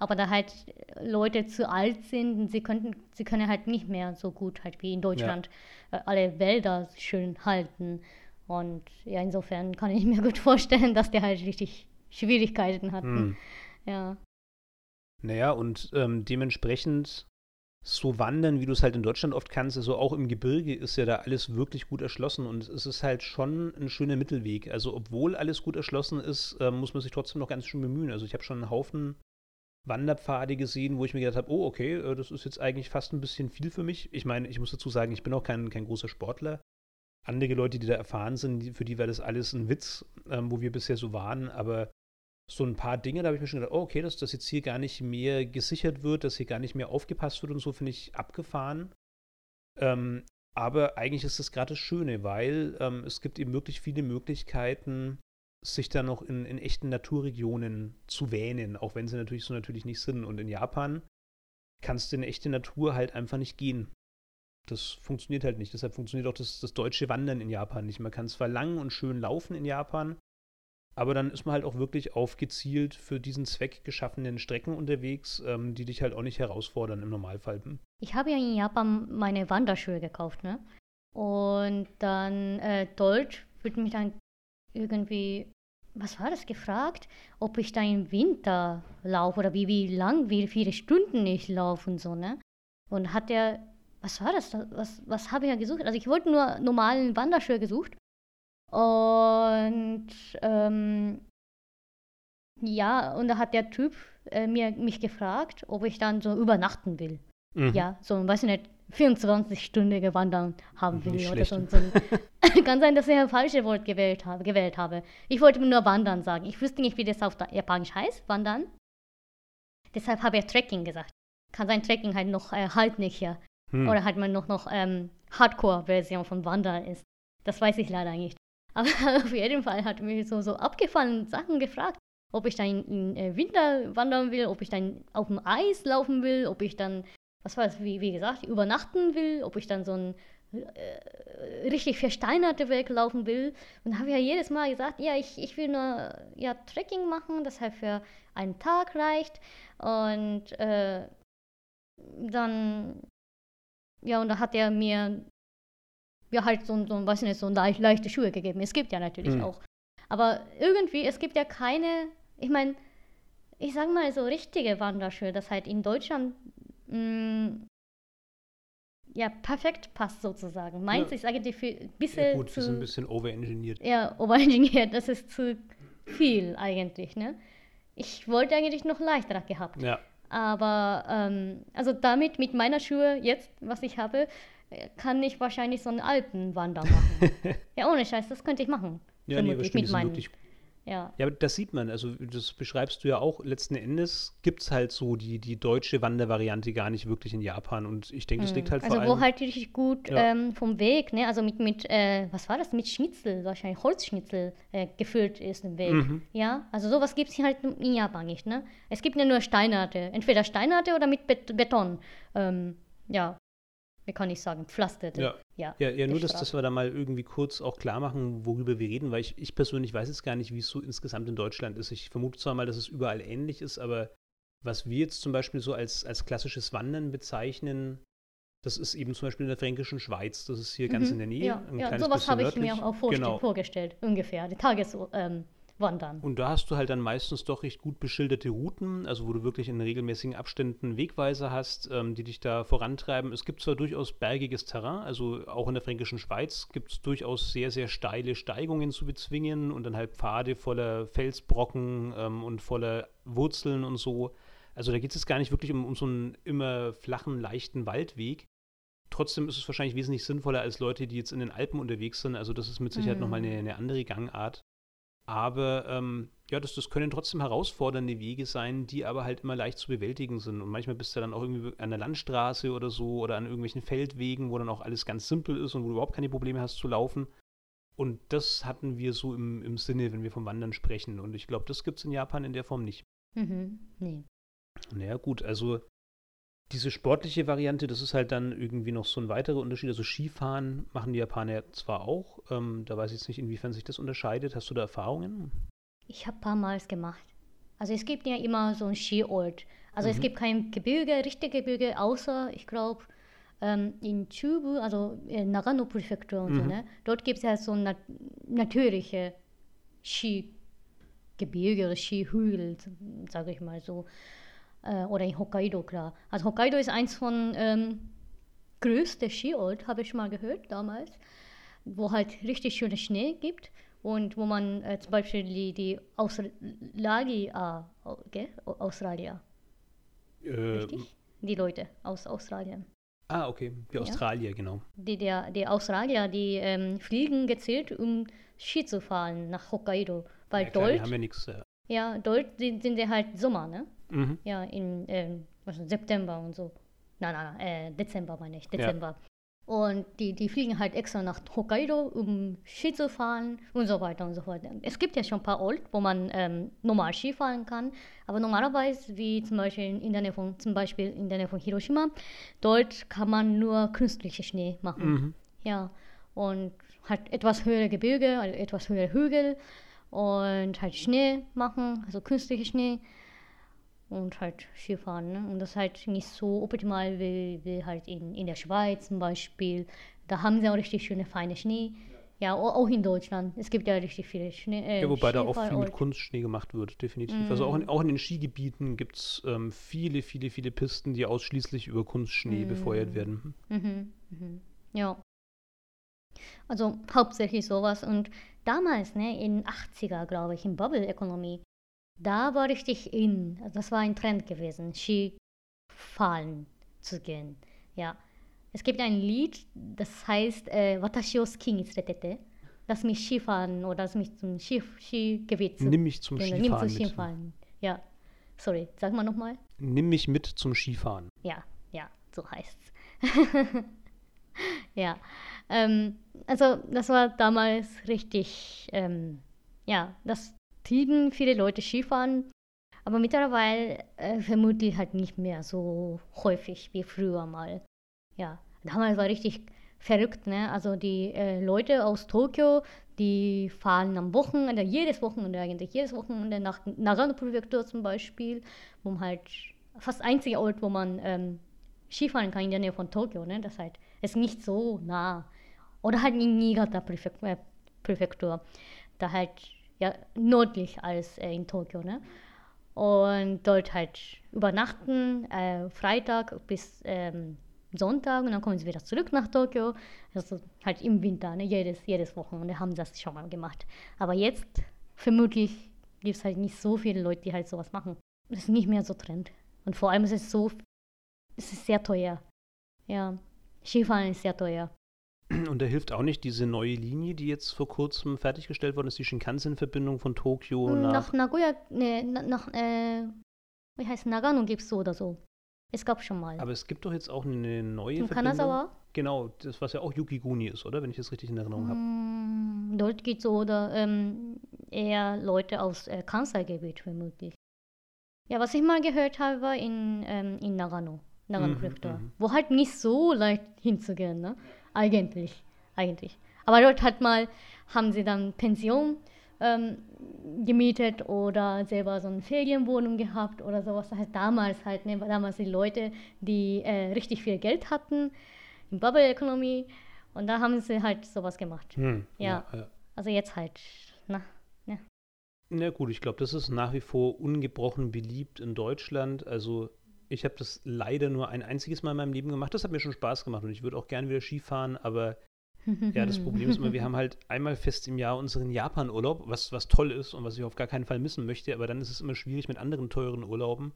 Speaker 2: aber da halt Leute zu alt sind und sie könnten, sie können halt nicht mehr so gut halt wie in Deutschland ja. Äh, alle Wälder schön halten. Und ja, insofern kann ich mir gut vorstellen, dass die halt richtig Schwierigkeiten hatten. Hm. Ja.
Speaker 1: Naja, und ähm, dementsprechend so wandern, wie du es halt in Deutschland oft kannst, also auch im Gebirge ist ja da alles wirklich gut erschlossen und es ist halt schon ein schöner Mittelweg. Also obwohl alles gut erschlossen ist, äh, muss man sich trotzdem noch ganz schön bemühen. Also ich habe schon einen Haufen Wanderpfade gesehen, wo ich mir gedacht habe, oh, okay, äh, das ist jetzt eigentlich fast ein bisschen viel für mich. Ich meine, ich muss dazu sagen, ich bin auch kein, kein großer Sportler. Andere Leute, die da erfahren sind, für die war das alles ein Witz, ähm, wo wir bisher so waren. Aber so ein paar Dinge, da habe ich mir schon gedacht, oh, okay, dass das jetzt hier gar nicht mehr gesichert wird, dass hier gar nicht mehr aufgepasst wird und so, finde ich abgefahren. Ähm, aber eigentlich ist das gerade das Schöne, weil ähm, es gibt eben wirklich viele Möglichkeiten, sich dann noch in, in echten Naturregionen zu wähnen, auch wenn sie natürlich so natürlich nicht sind. Und in Japan kannst du in echte Natur halt einfach nicht gehen. Das funktioniert halt nicht. Deshalb funktioniert auch das, das deutsche Wandern in Japan nicht. Man kann zwar lang und schön laufen in Japan, aber dann ist man halt auch wirklich auf gezielt für diesen Zweck geschaffenen Strecken unterwegs, ähm, die dich halt auch nicht herausfordern im Normalfall.
Speaker 2: Ich habe ja in Japan meine Wanderschuhe gekauft, ne? Und dann äh, dort wird mich dann irgendwie, was war das, gefragt, ob ich da im Winter laufe oder wie, wie lang, wie viele Stunden ich laufe und so, ne? Und hat er, was war das, was, was habe ich ja gesucht? Also ich wollte nur normalen Wanderschuhe gesucht und ähm, ja, und da hat der Typ äh, mir, mich gefragt, ob ich dann so übernachten will. Mhm. Ja, so, weiß ich nicht, 24-stündige Wandern haben will Nicht oder so. Kann sein, dass ich ein falsches Wort gewählt habe, gewählt habe. Ich wollte nur Wandern sagen. Ich wusste nicht, wie das auf Japanisch heißt, Wandern. Deshalb habe ich Trekking gesagt. Kann sein, Trekking halt noch äh, halt nicht hier. Hm. Oder halt man noch, noch ähm, Hardcore-Version von Wandern ist. Das weiß ich leider nicht. Aber auf jeden Fall hat mich so, so abgefallene Sachen gefragt, ob ich dann im äh, Winter wandern will, ob ich dann auf dem Eis laufen will, ob ich dann, was war das, wie, wie gesagt, übernachten will, ob ich dann so ein äh, richtig versteinerte Weg laufen will. Und habe ja jedes Mal gesagt, ja, ich, ich will nur ja, Trekking machen, das halt für einen Tag reicht. Und äh, dann, ja, und da hat er mir ja halt so, so weiß nicht, so leicht, leichte Schuhe gegeben. Es gibt ja natürlich mhm. auch. Aber irgendwie, es gibt ja keine, ich meine, ich sag mal so richtige Wanderschuhe, das halt in Deutschland mh, mm, ja perfekt passt sozusagen. Meins ja. ist eigentlich ein bisschen ja,
Speaker 1: gut, zu, ein bisschen overengineert.
Speaker 2: Ja, overengineert, das ist zu viel eigentlich, ne? Ich wollte eigentlich noch leichter gehabt.
Speaker 1: Ja.
Speaker 2: Aber ähm, also damit mit meiner Schuhe jetzt, was ich habe, kann ich wahrscheinlich so einen Alpenwander machen. ja, ohne Scheiß, das könnte ich machen.
Speaker 1: Ja, nee, bestimmt, mit meinen, wirklich ja. ja, das sieht man. Also, das beschreibst du ja auch. Letzten Endes gibt es halt so die, die deutsche Wandervariante gar nicht wirklich in Japan. Und ich denke, das liegt halt
Speaker 2: also
Speaker 1: vor
Speaker 2: allem.
Speaker 1: Also,
Speaker 2: wo halt richtig gut ja. ähm, vom Weg, ne? Also mit, mit äh, was war das? Mit Schnitzel, wahrscheinlich Holzschnitzel äh, gefüllt ist im Weg. Mhm. Ja, also sowas gibt es halt in Japan nicht, ne? Es gibt ja nur Steinarte. Entweder Steinarte oder mit Bet Beton. Ähm, ja, wie kann ich sagen, pflasterte.
Speaker 1: Ja, ja, ja, ja nur, dass, dass wir da mal irgendwie kurz auch klar machen, worüber wir reden, weil ich, ich persönlich weiß jetzt gar nicht, wie es so insgesamt in Deutschland ist. Ich vermute zwar mal, dass es überall ähnlich ist, aber was wir jetzt zum Beispiel so als, als klassisches Wandern bezeichnen, das ist eben zum Beispiel in der fränkischen Schweiz. Das ist hier mhm. ganz in der Nähe.
Speaker 2: Ja, ja sowas habe ich mir auch genau. vorgestellt, ungefähr. Die Tages, ähm, wandern.
Speaker 1: Und da hast du halt dann meistens doch recht gut beschilderte Routen, also wo du wirklich in regelmäßigen Abständen Wegweiser hast, ähm, die dich da vorantreiben. Es gibt zwar durchaus bergiges Terrain, also auch in der fränkischen Schweiz gibt es durchaus sehr, sehr steile Steigungen zu bezwingen und dann halt Pfade voller Felsbrocken ähm, und voller Wurzeln und so. Also da geht es gar nicht wirklich um, um so einen immer flachen, leichten Waldweg. Trotzdem ist es wahrscheinlich wesentlich sinnvoller als Leute, die jetzt in den Alpen unterwegs sind. Also das ist mit Sicherheit mhm. nochmal eine, eine andere Gangart. Aber ähm, ja, das, das können trotzdem herausfordernde Wege sein, die aber halt immer leicht zu bewältigen sind. Und manchmal bist du dann auch irgendwie an der Landstraße oder so oder an irgendwelchen Feldwegen, wo dann auch alles ganz simpel ist und wo du überhaupt keine Probleme hast zu laufen. Und das hatten wir so im, im Sinne, wenn wir vom Wandern sprechen. Und ich glaube, das gibt es in Japan in der Form nicht.
Speaker 2: Mhm, nee.
Speaker 1: Naja, gut, also diese sportliche Variante, das ist halt dann irgendwie noch so ein weiterer Unterschied. Also Skifahren machen die Japaner zwar auch, ähm, da weiß ich jetzt nicht, inwiefern sich das unterscheidet. Hast du da Erfahrungen?
Speaker 2: Ich habe ein paar Mal gemacht. Also es gibt ja immer so einen Skiort. Also mhm. es gibt kein Gebirge, richtige Gebirge, außer, ich glaube, ähm, in Chubu, also in Nagano Präfektur und mhm. so, ne? Dort gibt es ja so nat natürliche Skigebirge oder Skihügel, sage ich mal so äh, oder in Hokkaido, klar. Also Hokkaido ist eins von ähm, größte Skiort, habe ich mal gehört damals, wo halt richtig schöne Schnee gibt und wo man äh, zum Beispiel die, die Australia, okay? Australier, äh, richtig? Die Leute aus Australien.
Speaker 1: Ah, okay, die Australier, ja? genau.
Speaker 2: Die, der, die Australier, die ähm, fliegen gezielt, um Ski zu fahren nach Hokkaido. Weil ja, klar, dort,
Speaker 1: haben ja nichts. Ja.
Speaker 2: ja, dort sind, sind die halt Sommer, ne? Mhm. Ja, in äh, was, September und so. Nein, nein, nein, äh, Dezember meine ich, Dezember. Und die, die fliegen halt extra nach Hokkaido, um Ski zu fahren und so weiter und so fort. Es gibt ja schon ein paar Orte, wo man ähm, normal Ski fahren kann, aber normalerweise, wie zum Beispiel in der Nähe von, zum Beispiel in der Nähe von Hiroshima, dort kann man nur künstlichen Schnee machen.
Speaker 1: Mhm.
Speaker 2: Ja, und halt etwas höhere Gebirge, also etwas höhere Hügel und halt Schnee machen, also künstlichen Schnee und halt Skifahren. Ne? Und das ist halt nicht so optimal wie, wie halt in, in der Schweiz zum Beispiel. Da haben sie auch richtig schöne feine Schnee. Ja, au- auch in Deutschland. Es gibt ja richtig viele Schnee. Äh,
Speaker 1: Ja, wobei da oft viel mit. Kunstschnee gemacht wird, definitiv.
Speaker 2: Mhm.
Speaker 1: Also auch in, auch in den Skigebieten gibt es ähm, viele, viele, viele Pisten, die ausschließlich über Kunstschnee
Speaker 2: Mhm.
Speaker 1: befeuert werden.
Speaker 2: Mhm, mhm. Ja. Also hauptsächlich sowas. Und damals, ne, in 80er, glaube ich, in Bubble-Ökonomie, da war richtig in, also das war ein Trend gewesen, Skifahren zu gehen. Ja. Es gibt ein Lied, das heißt äh, Watashi o ski ni tsurete. Lass mich Skifahren oder lass mich zum Ski, Skigebiet
Speaker 1: Nimm mich zum
Speaker 2: gehen. Nimm
Speaker 1: Skifahren
Speaker 2: zum. Skifahren. Ja. Sorry, sag mal nochmal.
Speaker 1: Nimm mich mit zum Skifahren.
Speaker 2: Ja, ja, so heißt's. ja, ähm, also das war damals richtig, ähm, ja, das trieben viele Leute Skifahren, aber mittlerweile äh, vermutlich halt nicht mehr so häufig wie früher mal. Ja, damals war richtig verrückt, ne? Also die äh, Leute aus Tokio, die fahren am Wochenende, jedes Wochenende eigentlich, jedes Wochenende nach Nagano-Präfektur zum Beispiel, wo halt fast einziger Ort, wo man ähm, Skifahren kann in der Nähe von Tokio, ne? Das halt ist nicht so nah. Oder halt in Niigata Präfek äh, da halt ja nördlich als äh, in Tokio, ne? Und dort halt übernachten, äh, Freitag bis ähm, Sonntag und dann kommen sie wieder zurück nach Tokio. Also halt im Winter, ne? jedes, jedes Wochenende haben sie das schon mal gemacht. Aber jetzt vermutlich gibt es halt nicht so viele Leute, die halt sowas machen. Das ist nicht mehr so Trend. Und vor allem ist es so, es ist sehr teuer. Ja, Skifahren ist sehr teuer.
Speaker 1: Und da hilft auch nicht diese neue Linie, die jetzt vor kurzem fertiggestellt worden ist, die Shinkansen-Verbindung von Tokio nach.
Speaker 2: Nach Nagoya, ne, na- nach, äh, wie heißt Nagano gibt es so oder so. Es gab schon mal.
Speaker 1: Aber es gibt doch jetzt auch eine neue
Speaker 2: In
Speaker 1: Verbindung.
Speaker 2: Kanazawa?
Speaker 1: Genau, das was ja auch Yukiguni ist, oder? Wenn ich das richtig in Erinnerung habe.
Speaker 2: Mm, Dort geht so oder ähm, eher Leute aus äh, Kansai-Gebiet vermutlich. Ja, was ich mal gehört habe, war in, ähm, in Nagano, Nagano
Speaker 1: Mhm,
Speaker 2: Präfektur,
Speaker 1: mhm.
Speaker 2: wo halt nicht so leicht hinzugehen, ne? Eigentlich, eigentlich. Aber dort hat mal, haben sie dann Pension ähm, gemietet oder selber so eine Ferienwohnung gehabt oder sowas. Heißt damals halt, ne, damals die Leute, die äh, richtig viel Geld hatten, in Bubble-Ökonomie und da haben sie halt sowas gemacht.
Speaker 1: Hm,
Speaker 2: Ja.
Speaker 1: ja.
Speaker 2: Also jetzt halt, na,
Speaker 1: Na gut, ich glaube, das ist nach wie vor ungebrochen beliebt in Deutschland. Also ich habe das leider nur ein einziges Mal in meinem Leben gemacht. Das hat mir schon Spaß gemacht und ich würde auch gerne wieder Skifahren, aber ja, das Problem ist immer, wir haben halt einmal fest im Jahr unseren Japan-Urlaub, was, was toll ist und was ich auf gar keinen Fall missen möchte, aber dann ist es immer schwierig mit anderen teuren Urlauben.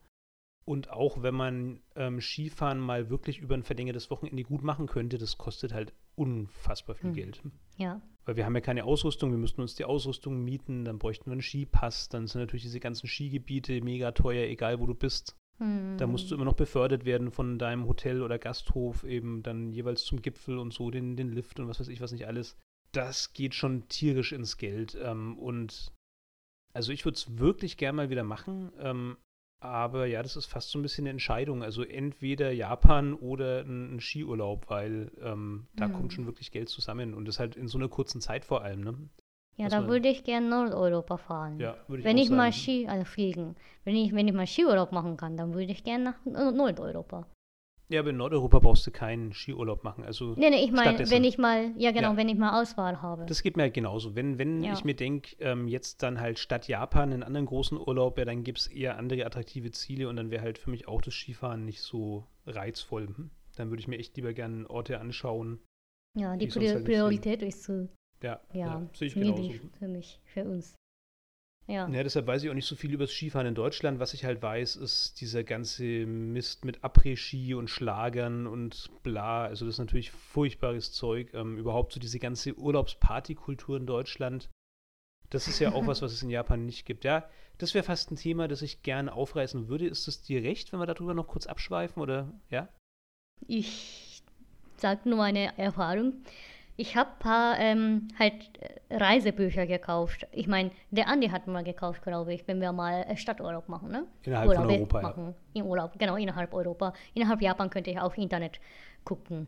Speaker 1: Und auch wenn man ähm, Skifahren mal wirklich über ein verlängertes Wochenende gut machen könnte, das kostet halt unfassbar viel
Speaker 2: Hm.
Speaker 1: Geld.
Speaker 2: ja.
Speaker 1: Weil wir haben ja keine Ausrüstung, wir müssten uns die Ausrüstung mieten, dann bräuchten wir einen Skipass, dann sind natürlich diese ganzen Skigebiete mega teuer, egal wo du bist. Da musst du immer noch befördert werden von deinem Hotel oder Gasthof, eben dann jeweils zum Gipfel und so, den, den Lift und was weiß ich, was nicht alles. Das geht schon tierisch ins Geld. Ähm, und also ich würde es wirklich gern mal wieder machen, ähm, aber ja, das ist fast so ein bisschen eine Entscheidung. Also entweder Japan oder ein, ein Skiurlaub, weil ähm, da
Speaker 2: Mhm.
Speaker 1: kommt schon wirklich Geld zusammen und das halt in so einer kurzen Zeit vor allem, ne?
Speaker 2: Ja, da würde ich gerne Nordeuropa fahren.
Speaker 1: Ja, würde ich
Speaker 2: wenn ich mal
Speaker 1: sagen.
Speaker 2: Ski, also fliegen, wenn ich, wenn ich mal Skiurlaub machen kann, dann würde ich gerne nach Nord- Nordeuropa.
Speaker 1: Ja, aber in Nordeuropa brauchst du keinen Skiurlaub machen. Also
Speaker 2: Nee, nee, ich meine, wenn ich mal, ja genau,
Speaker 1: Ja.
Speaker 2: wenn ich mal Auswahl habe.
Speaker 1: das geht mir halt genauso. Wenn, wenn
Speaker 2: Ja.
Speaker 1: ich mir denke, ähm, jetzt dann halt statt Japan einen anderen großen Urlaub, ja, dann gibt es eher andere attraktive Ziele und dann wäre halt für mich auch das Skifahren nicht so reizvoll. Hm? Dann würde ich mir echt lieber gerne Orte anschauen.
Speaker 2: ja, die
Speaker 1: die sonst
Speaker 2: Prior
Speaker 1: halt
Speaker 2: Priorität ist zu,
Speaker 1: Ja,
Speaker 2: ja,
Speaker 1: sehe ich genauso.
Speaker 2: für mich, für uns. Ja.
Speaker 1: Ja, deshalb weiß ich auch nicht so viel über das Skifahren in Deutschland. Was ich halt weiß, ist dieser ganze Mist mit Après-Ski und Schlagern und bla. Also das ist natürlich furchtbares Zeug. Ähm, überhaupt so diese ganze Urlaubspartykultur in Deutschland. Das ist ja auch was, was es in Japan nicht gibt. Ja, das wäre fast ein Thema, das ich gerne aufreißen würde. Ist es dir recht, wenn wir darüber noch kurz abschweifen oder ja?
Speaker 2: Ich sage nur meine Erfahrung. Ich habe ein paar ähm, halt äh, Reisebücher gekauft. Ich meine, der Andi hat mal gekauft, glaube ich, wenn wir mal äh, Stadturlaub machen, ne?
Speaker 1: Innerhalb
Speaker 2: Urlaub
Speaker 1: von Europa,
Speaker 2: machen. Ja. In Urlaub, genau, innerhalb Europa. Innerhalb Japan könnte ich auf Internet gucken.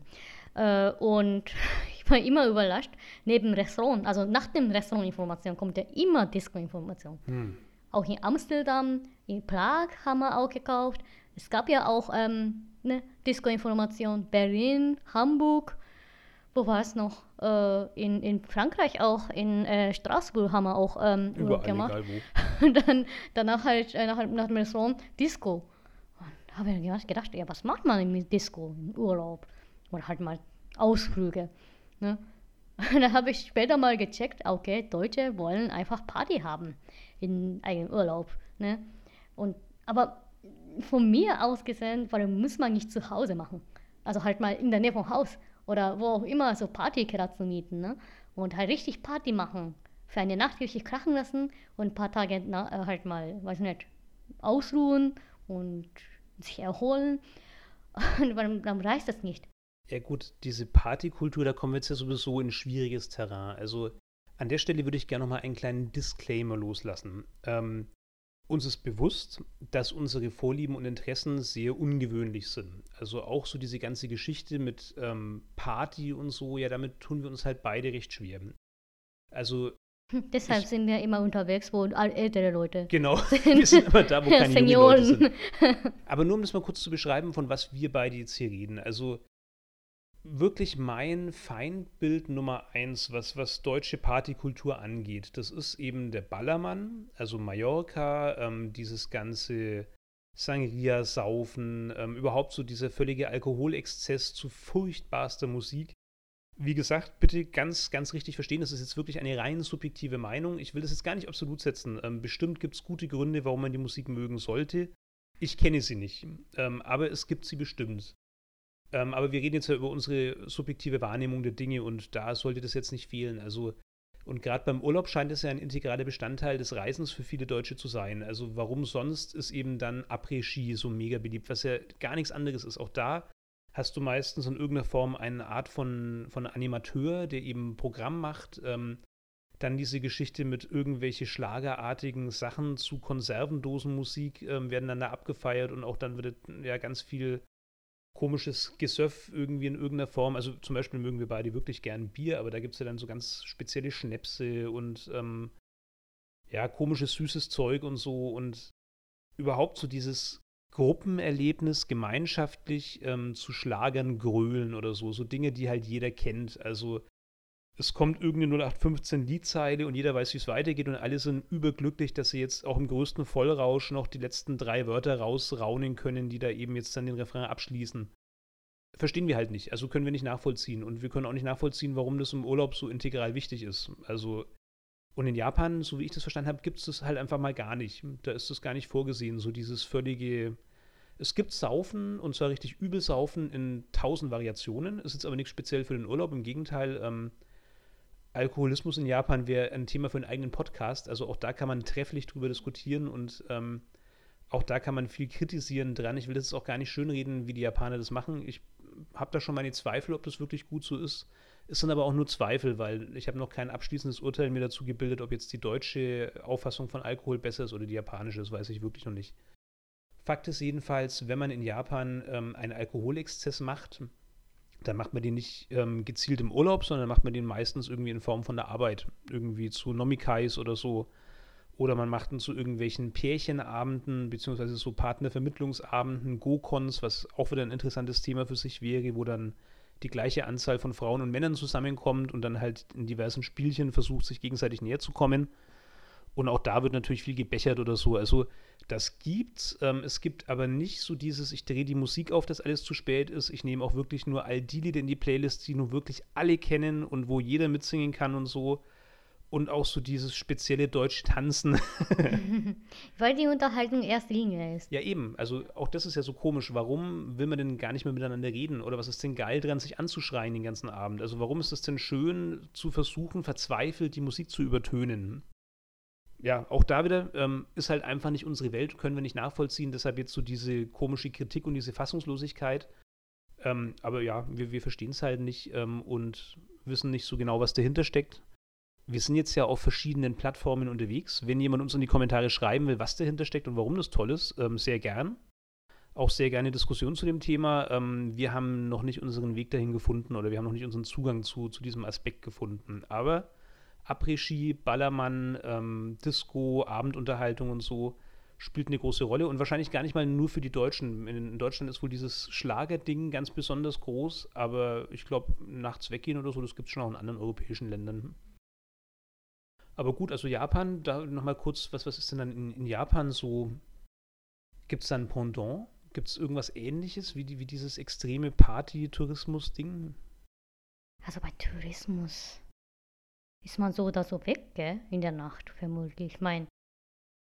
Speaker 2: Äh, und ich war immer überrascht, neben Restaurant, also nach dem Restaurantinformation kommt ja immer Disco-Information.
Speaker 1: Hm.
Speaker 2: Auch in Amsterdam, in Prag haben wir auch gekauft. Es gab ja auch ähm, ne, Disco-Information, Berlin, Hamburg, wo war es noch? Äh, in, in Frankreich auch, in äh, Straßburg haben wir auch ähm,
Speaker 1: Überall,
Speaker 2: gemacht.
Speaker 1: egal wo.
Speaker 2: Und dann, danach halt äh, nach, nach dem Restaurant Disco. Und da habe ich gedacht- gedacht, ja, was macht man mit Disco im Urlaub? Oder halt mal Ausflüge. Ne? Und dann habe ich später mal gecheckt, okay, Deutsche wollen einfach Party haben in eigenem Urlaub. Ne? Und, aber von mir aus gesehen, warum muss man nicht zu Hause machen? Also halt mal in der Nähe vom Haus oder wo auch immer so Partykeller mieten. Ne? Und halt richtig Party machen. Für eine Nacht richtig krachen lassen und ein paar Tage na, äh, halt mal, weiß nicht, ausruhen und sich erholen. Und warum, warum reicht das nicht?
Speaker 1: Ja gut, diese Partykultur, da kommen wir jetzt ja sowieso in schwieriges Terrain. Also an der Stelle würde ich gerne nochmal einen kleinen Disclaimer loslassen. Ähm, uns ist bewusst, dass unsere Vorlieben und Interessen sehr ungewöhnlich sind. Also auch so diese ganze Geschichte mit ähm, Party und so, ja, damit tun wir uns halt beide recht schwer. Also
Speaker 2: Hm, Deshalb
Speaker 1: Ich-
Speaker 2: sind wir immer unterwegs, wo ältere Leute
Speaker 1: genau, wir sind immer da, wo keine jungen Leute sind.
Speaker 2: Senioren.
Speaker 1: Aber nur um das mal kurz zu beschreiben, von was wir beide jetzt hier reden. Also wirklich mein Feindbild Nummer eins, was, was deutsche Partykultur angeht, das ist eben der Ballermann, also Mallorca, ähm, dieses ganze Sangria-Saufen, ähm, überhaupt so dieser völlige Alkoholexzess zu furchtbarster Musik. Wie gesagt, bitte ganz, ganz richtig verstehen, das ist jetzt wirklich eine rein subjektive Meinung. Ich will das jetzt gar nicht absolut setzen. Ähm, bestimmt gibt es gute Gründe, warum man die Musik mögen sollte. Ich kenne sie nicht, ähm, aber es gibt sie bestimmt. Ähm, aber wir reden jetzt ja über unsere subjektive Wahrnehmung der Dinge und da sollte das jetzt nicht fehlen. Also, und gerade beim Urlaub scheint es ja ein integraler Bestandteil des Reisens für viele Deutsche zu sein. Also, warum sonst ist eben dann Après-Ski so mega beliebt, was ja gar nichts anderes ist. Auch da hast du meistens in irgendeiner Form eine Art von, von Animateur, der eben Programm macht. Ähm, dann diese Geschichte mit irgendwelche schlagerartigen Sachen zu Konservendosenmusik ähm, werden dann da abgefeiert und auch dann wird ja ganz viel komisches Gesöff irgendwie in irgendeiner Form. Also zum Beispiel mögen wir beide wirklich gern Bier, aber da gibt es ja dann so ganz spezielle Schnäpse und ähm, ja, komisches, süßes Zeug und so und überhaupt so dieses Gruppenerlebnis, gemeinschaftlich ähm, zu Schlagern grölen oder so. So Dinge, die halt jeder kennt. Also es kommt irgendeine 0815 Liedzeile und jeder weiß, wie es weitergeht und alle sind überglücklich, dass sie jetzt auch im größten Vollrausch noch die letzten drei Wörter rausraunen können, die da eben jetzt dann den Refrain abschließen. Verstehen wir halt nicht, also können wir nicht nachvollziehen und wir können auch nicht nachvollziehen, warum das im Urlaub so integral wichtig ist. Also und in Japan, so wie ich das verstanden habe, gibt es das halt einfach mal gar nicht. Da ist das gar nicht vorgesehen, so dieses völlige es gibt Saufen und zwar richtig übel Saufen in tausend Variationen. Ist jetzt aber nichts speziell für den Urlaub. Im Gegenteil, ähm, Alkoholismus in Japan wäre ein Thema für einen eigenen Podcast. Also auch da kann man trefflich drüber diskutieren und ähm, auch da kann man viel kritisieren dran. Ich will das jetzt auch gar nicht schönreden, wie die Japaner das machen. Ich habe da schon meine Zweifel, ob das wirklich gut so ist. Es sind aber auch nur Zweifel, weil ich habe noch kein abschließendes Urteil mir dazu gebildet, ob jetzt die deutsche Auffassung von Alkohol besser ist oder die japanische. Das weiß ich wirklich noch nicht. Fakt ist jedenfalls, wenn man in Japan ähm, einen Alkoholexzess macht, dann macht man den nicht ähm, gezielt im Urlaub, sondern macht man den meistens irgendwie in Form von der Arbeit. Irgendwie zu Nomikais oder so. Oder man macht ihn zu irgendwelchen Pärchenabenden, beziehungsweise so Partnervermittlungsabenden, Go-Cons, was auch wieder ein interessantes Thema für sich wäre, wo dann die gleiche Anzahl von Frauen und Männern zusammenkommt und dann halt in diversen Spielchen versucht, sich gegenseitig näher zu kommen. Und auch da wird natürlich viel gebechert oder so. Also das gibt's. Ähm, es gibt aber nicht so dieses, ich drehe die Musik auf, dass alles zu spät ist. Ich nehme auch wirklich nur all die Lieder in die Playlist, die nur wirklich alle kennen und wo jeder mitsingen kann und so. Und auch so dieses spezielle deutsche Tanzen.
Speaker 2: Weil die Unterhaltung erste Linie ist.
Speaker 1: ja, eben. Also auch das ist ja so komisch. Warum will man denn gar nicht mehr miteinander reden? Oder was ist denn geil dran, sich anzuschreien den ganzen Abend? Also warum ist es denn schön, zu versuchen, verzweifelt die Musik zu übertönen? Ja, auch da wieder ähm, ist halt einfach nicht unsere Welt, können wir nicht nachvollziehen. Deshalb jetzt so diese komische Kritik und diese Fassungslosigkeit. Ähm, aber ja, wir, wir verstehen es halt nicht ähm, und wissen nicht so genau, was dahinter steckt. Wir sind jetzt ja auf verschiedenen Plattformen unterwegs. Wenn jemand uns in die Kommentare schreiben will, was dahinter steckt und warum das toll ist, ähm, sehr gern. Auch sehr gerne Diskussion zu dem Thema. Ähm, wir haben noch nicht unseren Weg dahin gefunden oder wir haben noch nicht unseren Zugang zu, zu diesem Aspekt gefunden. Aber Après-Ski, Ballermann, ähm, Disco, Abendunterhaltung und so spielt eine große Rolle und wahrscheinlich gar nicht mal nur für die Deutschen. In, Deutschland ist wohl dieses Schlagerding ganz besonders groß, aber ich glaube, nachts weggehen oder so, das gibt es schon auch in anderen europäischen Ländern. Aber gut, also Japan, da nochmal kurz, was, was ist denn dann in, in Japan so? Gibt es da ein Pendant? Gibt es irgendwas ähnliches wie, die, wie dieses extreme Party-Tourismus-Ding?
Speaker 2: Also bei Tourismus ist man so oder so weg, gell? In der Nacht vermutlich. Ich meine,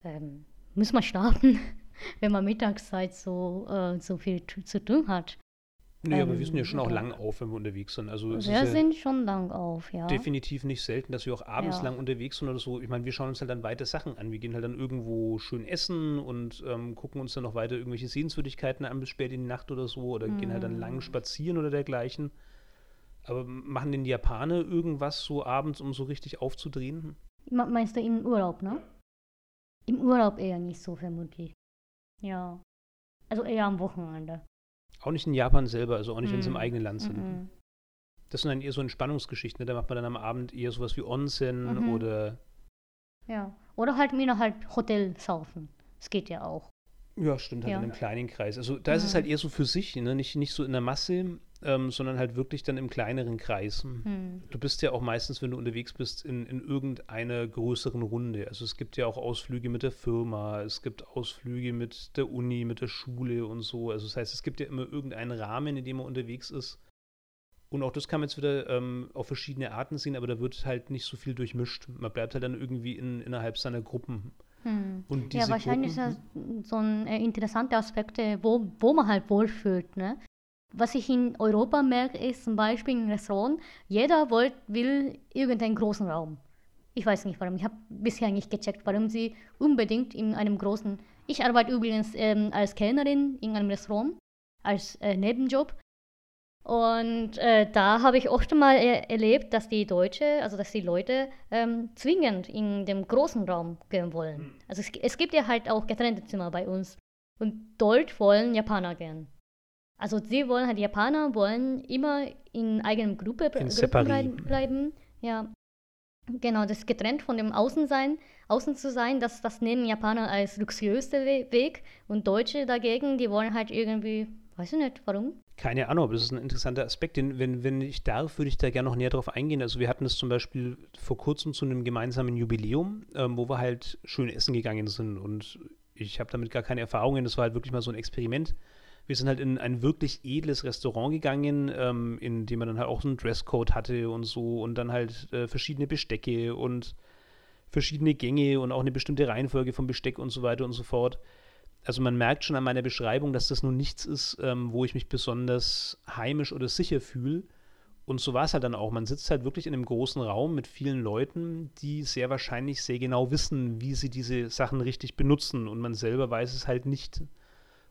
Speaker 2: ähm, muss man schlafen, wenn man Mittagszeit so, äh, so viel zu tun hat.
Speaker 1: Nee, ähm, aber wir sind ja schon auch lang auf, wenn wir unterwegs sind. Also
Speaker 2: wir ja sind schon lang auf, ja.
Speaker 1: Definitiv nicht selten, dass wir auch abends ja. lang unterwegs sind oder so. Ich meine, wir schauen uns halt dann weiter Sachen an. Wir gehen halt dann irgendwo schön essen und ähm, gucken uns dann noch weiter irgendwelche Sehenswürdigkeiten an bis spät in die Nacht oder so. Oder mhm. gehen halt dann lang mhm. spazieren oder dergleichen. Aber machen denn die Japaner irgendwas so abends, um so richtig aufzudrehen?
Speaker 2: Meinst du in Urlaub, ne? Im Urlaub eher nicht so vermutlich. Ja. Also eher am Wochenende.
Speaker 1: Auch nicht in Japan selber, also auch nicht, mm. wenn sie im eigenen Land sind. Mm Das sind dann eher so Entspannungsgeschichten, ne? Da macht man dann am Abend eher sowas wie Onsen mhm. oder.
Speaker 2: Ja. Oder halt mir halt Hotel saufen. Das geht ja auch.
Speaker 1: Ja, stimmt, halt ja. in einem kleinen Kreis. Also da ist es halt eher so für sich, ne? nicht, nicht so in der Masse, ähm, sondern halt wirklich dann im kleineren Kreis. Hm. Du bist ja auch meistens, wenn du unterwegs bist, in, in irgendeiner größeren Runde. Also es gibt ja auch Ausflüge mit der Firma, es gibt Ausflüge mit der Uni, mit der Schule und so. Also das heißt, es gibt ja immer irgendeinen Rahmen, in dem man unterwegs ist. Und auch das kann man jetzt wieder ähm, auf verschiedene Arten sehen, aber da wird halt nicht so viel durchmischt. Man bleibt halt dann irgendwie in, innerhalb seiner Gruppen.
Speaker 2: Hm. ja, wahrscheinlich Gruppen, ist das so ein äh, interessanter Aspekt, wo, wo man halt wohlfühlt. Ne? Was ich in Europa merke, ist zum Beispiel im Restaurant, jeder wollt, will irgendeinen großen Raum. Ich weiß nicht warum. Ich habe bisher nicht gecheckt, warum sie unbedingt in einem großen. Ich arbeite übrigens ähm, als Kellnerin in einem Restaurant, als äh, Nebenjob. Und äh, da habe ich oft mal er erlebt, dass die Deutsche, also dass die Leute ähm, zwingend in dem großen Raum gehen wollen. Hm. Also es, es gibt ja halt auch getrennte Zimmer bei uns. Und dort wollen Japaner gehen. Also sie wollen halt, die Japaner wollen immer in eigener Gruppe, Gruppe bleiben. Ja. Genau, das getrennt von dem Außensein, Außen zu sein, das, das nehmen Japaner als luxuriöster Weg und Deutsche dagegen, die wollen halt irgendwie, weiß ich nicht, warum?
Speaker 1: Keine Ahnung, aber das ist ein interessanter Aspekt. Den, wenn, wenn ich darf, würde ich da gerne noch näher drauf eingehen. Also wir hatten es zum Beispiel vor kurzem zu einem gemeinsamen Jubiläum, ähm, wo wir halt schön essen gegangen sind und ich habe damit gar keine Erfahrungen. Das war halt wirklich mal so ein Experiment wir sind halt in ein wirklich edles Restaurant gegangen, ähm, in dem man dann halt auch so einen Dresscode hatte und so und dann halt äh, verschiedene Bestecke und verschiedene Gänge und auch eine bestimmte Reihenfolge vom Besteck und so weiter und so fort. Also man merkt schon an meiner Beschreibung, dass das nun nichts ist, ähm, wo ich mich besonders heimisch oder sicher fühle. Und so war es halt dann auch. Man sitzt halt wirklich in einem großen Raum mit vielen Leuten, die sehr wahrscheinlich sehr genau wissen, wie sie diese Sachen richtig benutzen. Und man selber weiß es halt nicht.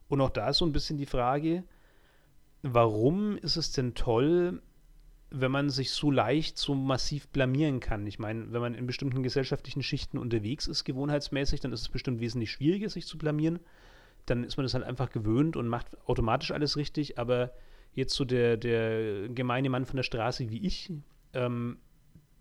Speaker 1: Und auch da ist so ein bisschen die Frage, warum ist es denn toll, wenn man sich so leicht, so massiv blamieren kann? Ich meine, wenn man in bestimmten gesellschaftlichen Schichten unterwegs ist, gewohnheitsmäßig, dann ist es bestimmt wesentlich schwieriger, sich zu blamieren. Dann ist man das halt einfach gewöhnt und macht automatisch alles richtig. Aber jetzt so der, der gemeine Mann von der Straße wie ich, ähm,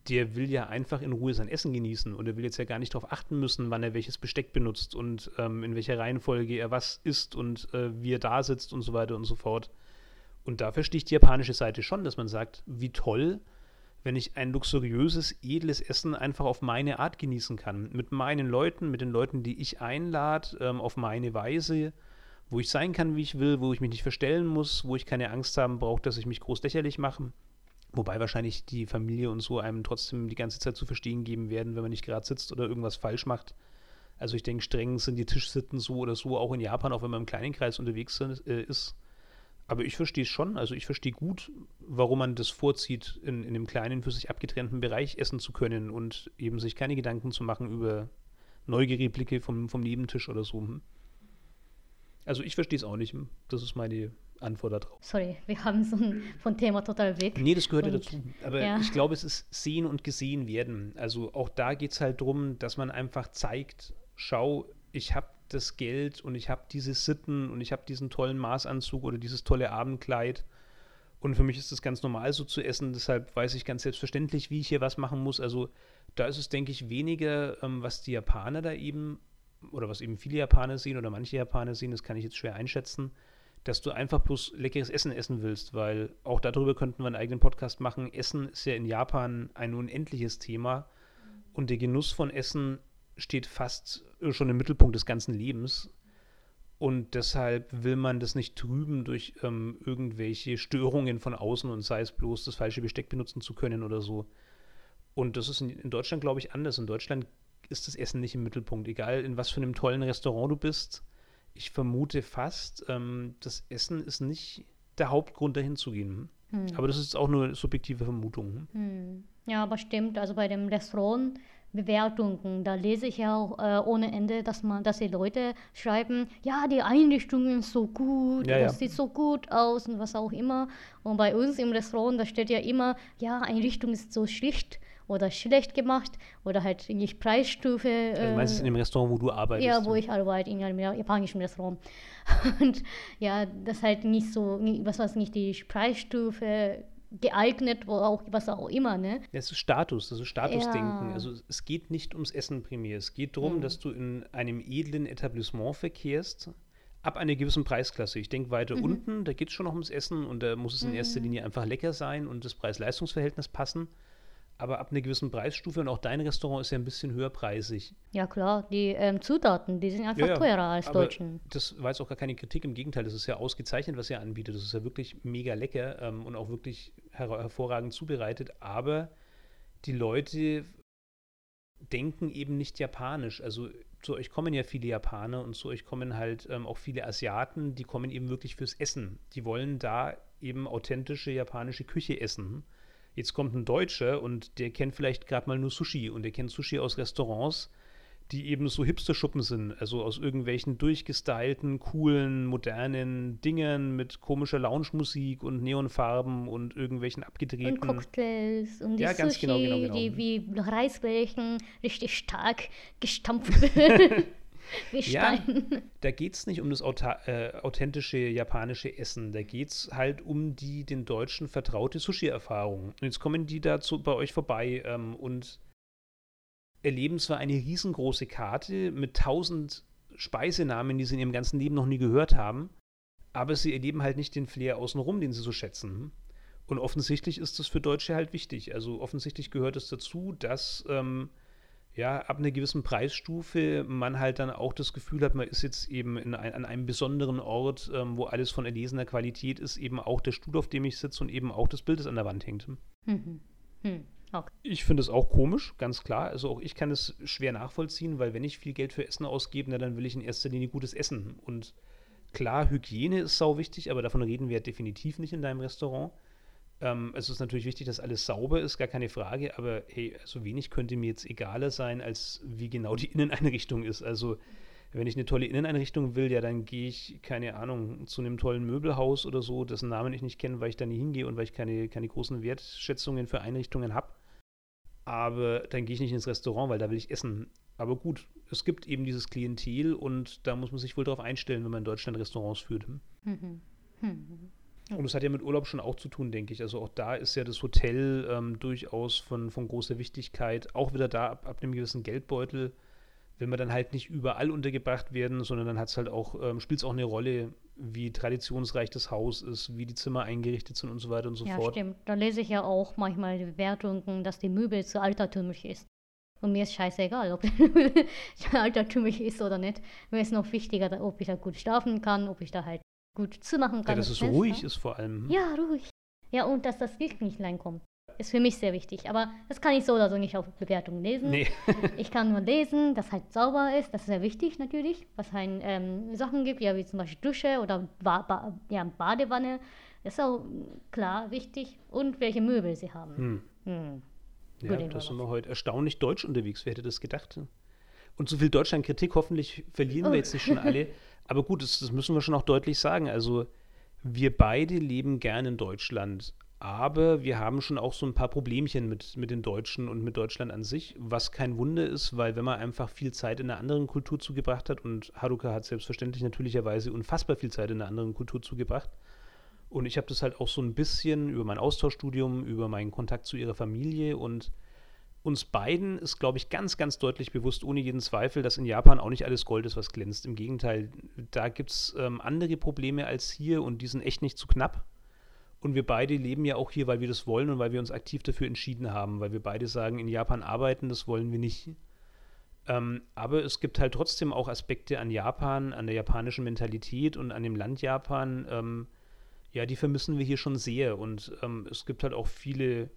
Speaker 1: der will ja einfach in Ruhe sein Essen genießen und er will jetzt ja gar nicht darauf achten müssen, wann er welches Besteck benutzt und ähm, in welcher Reihenfolge er was isst und äh, wie er da sitzt und so weiter und so fort. Und dafür sticht die japanische Seite schon, dass man sagt, wie toll, wenn ich ein luxuriöses, edles Essen einfach auf meine Art genießen kann. Mit meinen Leuten, mit den Leuten, die ich einlade, ähm, auf meine Weise, wo ich sein kann, wie ich will, wo ich mich nicht verstellen muss, wo ich keine Angst haben brauche, dass ich mich groß lächerlich mache. Wobei wahrscheinlich die Familie und so einem trotzdem die ganze Zeit zu verstehen geben werden, wenn man nicht gerade sitzt oder irgendwas falsch macht. Also ich denke, streng sind die Tischsitten so oder so, auch in Japan, auch wenn man im kleinen Kreis unterwegs äh, ist. Aber ich verstehe es schon. Also ich verstehe gut, warum man das vorzieht, in, in dem kleinen, für sich abgetrennten Bereich essen zu können und eben sich keine Gedanken zu machen über neugierige Blicke vom, vom Nebentisch oder so. Hm. Also ich verstehe es auch nicht. Das ist meine Antwort darauf.
Speaker 2: Sorry, wir haben so ein von Thema total weg.
Speaker 1: Nee, das gehört ja dazu. Aber ja. ich glaube, es ist sehen und gesehen werden. Also auch da geht es halt darum, dass man einfach zeigt, schau, ich habe das Geld und ich habe diese Sitten und ich habe diesen tollen Maßanzug oder dieses tolle Abendkleid. Und für mich ist das ganz normal so zu essen. Deshalb weiß ich ganz selbstverständlich, wie ich hier was machen muss. Also da ist es, denke ich, weniger, ähm, was die Japaner da eben oder was eben viele Japaner sehen oder manche Japaner sehen, das kann ich jetzt schwer einschätzen, dass du einfach bloß leckeres Essen essen willst, weil auch darüber könnten wir einen eigenen Podcast machen. Essen ist ja in Japan ein unendliches Thema und der Genuss von Essen steht fast schon im Mittelpunkt des ganzen Lebens. Und deshalb will man das nicht trüben durch ähm, irgendwelche Störungen von außen und sei es bloß das falsche Besteck benutzen zu können oder so. Und das ist in, in Deutschland, glaube ich, anders. In Deutschland ist das Essen nicht im Mittelpunkt. Egal in was für einem tollen Restaurant du bist, ich vermute fast, ähm, das Essen ist nicht der Hauptgrund, dahin zu gehen. Hm. Aber das ist auch nur subjektive Vermutung.
Speaker 2: Hm. Ja, aber stimmt. Also bei dem Restaurant Bewertungen. Da lese ich ja auch äh, ohne Ende, dass man, dass die Leute schreiben, ja, die Einrichtung ist so gut, ja, das ja. sieht so gut aus und was auch immer. Und bei uns im Restaurant, da steht ja immer, ja, Einrichtung ist so schlicht oder schlecht gemacht oder halt nicht Preisstufe.
Speaker 1: Äh, also meinst du in dem Restaurant, wo du arbeitest?
Speaker 2: Ja, wo ich arbeite, in einem japanischen Restaurant. Und ja, das halt nicht so, was weiß nicht die Preisstufe geeignet, wo auch, was auch immer, ne?
Speaker 1: Das ist Status, das ist Statusdenken. Ja. Also es geht nicht ums Essen primär. Es geht darum, mhm. dass du in einem edlen Etablissement verkehrst, ab einer gewissen Preisklasse. Ich denke weiter mhm. unten, da geht es schon noch ums Essen und da muss es in mhm. erster Linie einfach lecker sein und das Preis-Leistungs-Verhältnis passen aber ab einer gewissen Preisstufe und auch dein Restaurant ist ja ein bisschen höherpreisig.
Speaker 2: Ja klar, die ähm, Zutaten, die sind einfach ja, teurer als aber Deutschen.
Speaker 1: Das war jetzt auch gar keine Kritik, im Gegenteil, das ist ja ausgezeichnet, was ihr anbietet. Das ist ja wirklich mega lecker ähm, und auch wirklich her hervorragend zubereitet, aber die Leute denken eben nicht japanisch. Also zu euch kommen ja viele Japaner und zu euch kommen halt ähm, auch viele Asiaten, die kommen eben wirklich fürs Essen. Die wollen da eben authentische japanische Küche essen. Jetzt kommt ein Deutscher und der kennt vielleicht gerade mal nur Sushi und der kennt Sushi aus Restaurants, die eben so Hipster-Schuppen sind, also aus irgendwelchen durchgestylten, coolen, modernen Dingern mit komischer Lounge-Musik und Neonfarben und irgendwelchen abgedrehten...
Speaker 2: Und Cocktails und die ja, Sushi, genau, genau, genau. die wie Reisbällchen richtig stark gestampft
Speaker 1: Wie Ja, da geht es nicht um das äh, authentische japanische Essen. Da geht es halt um die den Deutschen vertraute Sushi-Erfahrung. Und jetzt kommen die dazu bei euch vorbei ähm, und erleben zwar eine riesengroße Karte mit tausend Speisenamen, die sie in ihrem ganzen Leben noch nie gehört haben, aber sie erleben halt nicht den Flair außenrum, den sie so schätzen. Und offensichtlich ist das für Deutsche halt wichtig. Also offensichtlich gehört es dazu, dass ähm, ja, ab einer gewissen Preisstufe man halt dann auch das Gefühl hat, man ist jetzt eben in ein, an einem besonderen Ort, ähm, wo alles von erlesener Qualität ist, eben auch der Stuhl, auf dem ich sitze und eben auch das Bild, das an der Wand hängt. Mhm. Hm. Okay. Ich finde es auch komisch, ganz klar. Also auch ich kann es schwer nachvollziehen, weil wenn ich viel Geld für Essen ausgebe, na, dann will ich in erster Linie gutes Essen. Und klar, Hygiene ist sau wichtig, aber davon reden wir definitiv nicht in deinem Restaurant. Ähm, es ist natürlich wichtig, dass alles sauber ist, gar keine Frage, aber hey, so wenig könnte mir jetzt egaler sein, als wie genau die Inneneinrichtung ist. Also wenn ich eine tolle Inneneinrichtung will, ja, dann gehe ich, keine Ahnung, zu einem tollen Möbelhaus oder so, dessen Namen ich nicht kenne, weil ich da nie hingehe und weil ich keine, keine großen Wertschätzungen für Einrichtungen habe. Aber dann gehe ich nicht ins Restaurant, weil da will ich essen. Aber gut, es gibt eben dieses Klientel und da muss man sich wohl darauf einstellen, wenn man in Deutschland Restaurants führt. Mhm. Mhm. Und das hat ja mit Urlaub schon auch zu tun, denke ich. Also auch da ist ja das Hotel ähm, durchaus von, von großer Wichtigkeit. Auch wieder da ab, ab einem gewissen Geldbeutel will man dann halt nicht überall untergebracht werden, sondern dann hat es halt auch, ähm, spielt es auch eine Rolle, wie traditionsreich das Haus ist, wie die Zimmer eingerichtet sind und so weiter und so
Speaker 2: ja,
Speaker 1: fort.
Speaker 2: Ja, stimmt. Da lese ich ja auch manchmal die Bewertungen, dass die Möbel zu altertümlich ist. Und mir ist scheißegal, ob der altertümlich ist oder nicht. Mir ist noch wichtiger, ob ich da gut schlafen kann, ob ich da halt gut zumachen kann.
Speaker 1: Ja, dass es Fenster. ruhig ist vor allem.
Speaker 2: Ja, ruhig. Ja, und dass das Licht nicht reinkommt. Ist für mich sehr wichtig. Aber das kann ich so oder so nicht auf Bewertungen lesen. Nee. ich kann nur lesen, dass halt sauber ist. Das ist sehr wichtig natürlich. Was halt ähm, Sachen gibt, ja, wie zum Beispiel Dusche oder ba ba ja, Badewanne. Das ist auch klar wichtig. Und welche Möbel sie haben. Hm. Hm.
Speaker 1: Ja, da sind wir heute erstaunlich deutsch unterwegs. Wer hätte das gedacht? Und so viel Deutschland-Kritik, hoffentlich verlieren oh. wir jetzt nicht schon alle. Aber gut, das, das müssen wir schon auch deutlich sagen. Also wir beide leben gerne in Deutschland, aber wir haben schon auch so ein paar Problemchen mit, mit den Deutschen und mit Deutschland an sich, was kein Wunder ist, weil wenn man einfach viel Zeit in einer anderen Kultur zugebracht hat und Haruka hat selbstverständlich natürlicherweise unfassbar viel Zeit in einer anderen Kultur zugebracht, und ich habe das halt auch so ein bisschen über mein Austauschstudium, über meinen Kontakt zu ihrer Familie und uns beiden ist, glaube ich, ganz, ganz deutlich bewusst, ohne jeden Zweifel, dass in Japan auch nicht alles Gold ist, was glänzt. Im Gegenteil, da gibt es ähm, andere Probleme als hier und die sind echt nicht zu knapp. Und wir beide leben ja auch hier, weil wir das wollen und weil wir uns aktiv dafür entschieden haben, weil wir beide sagen, in Japan arbeiten, das wollen wir nicht. Ähm, aber es gibt halt trotzdem auch Aspekte an Japan, an der japanischen Mentalität und an dem Land Japan, ähm, ja, die vermissen wir hier schon sehr. Und ähm, es gibt halt auch viele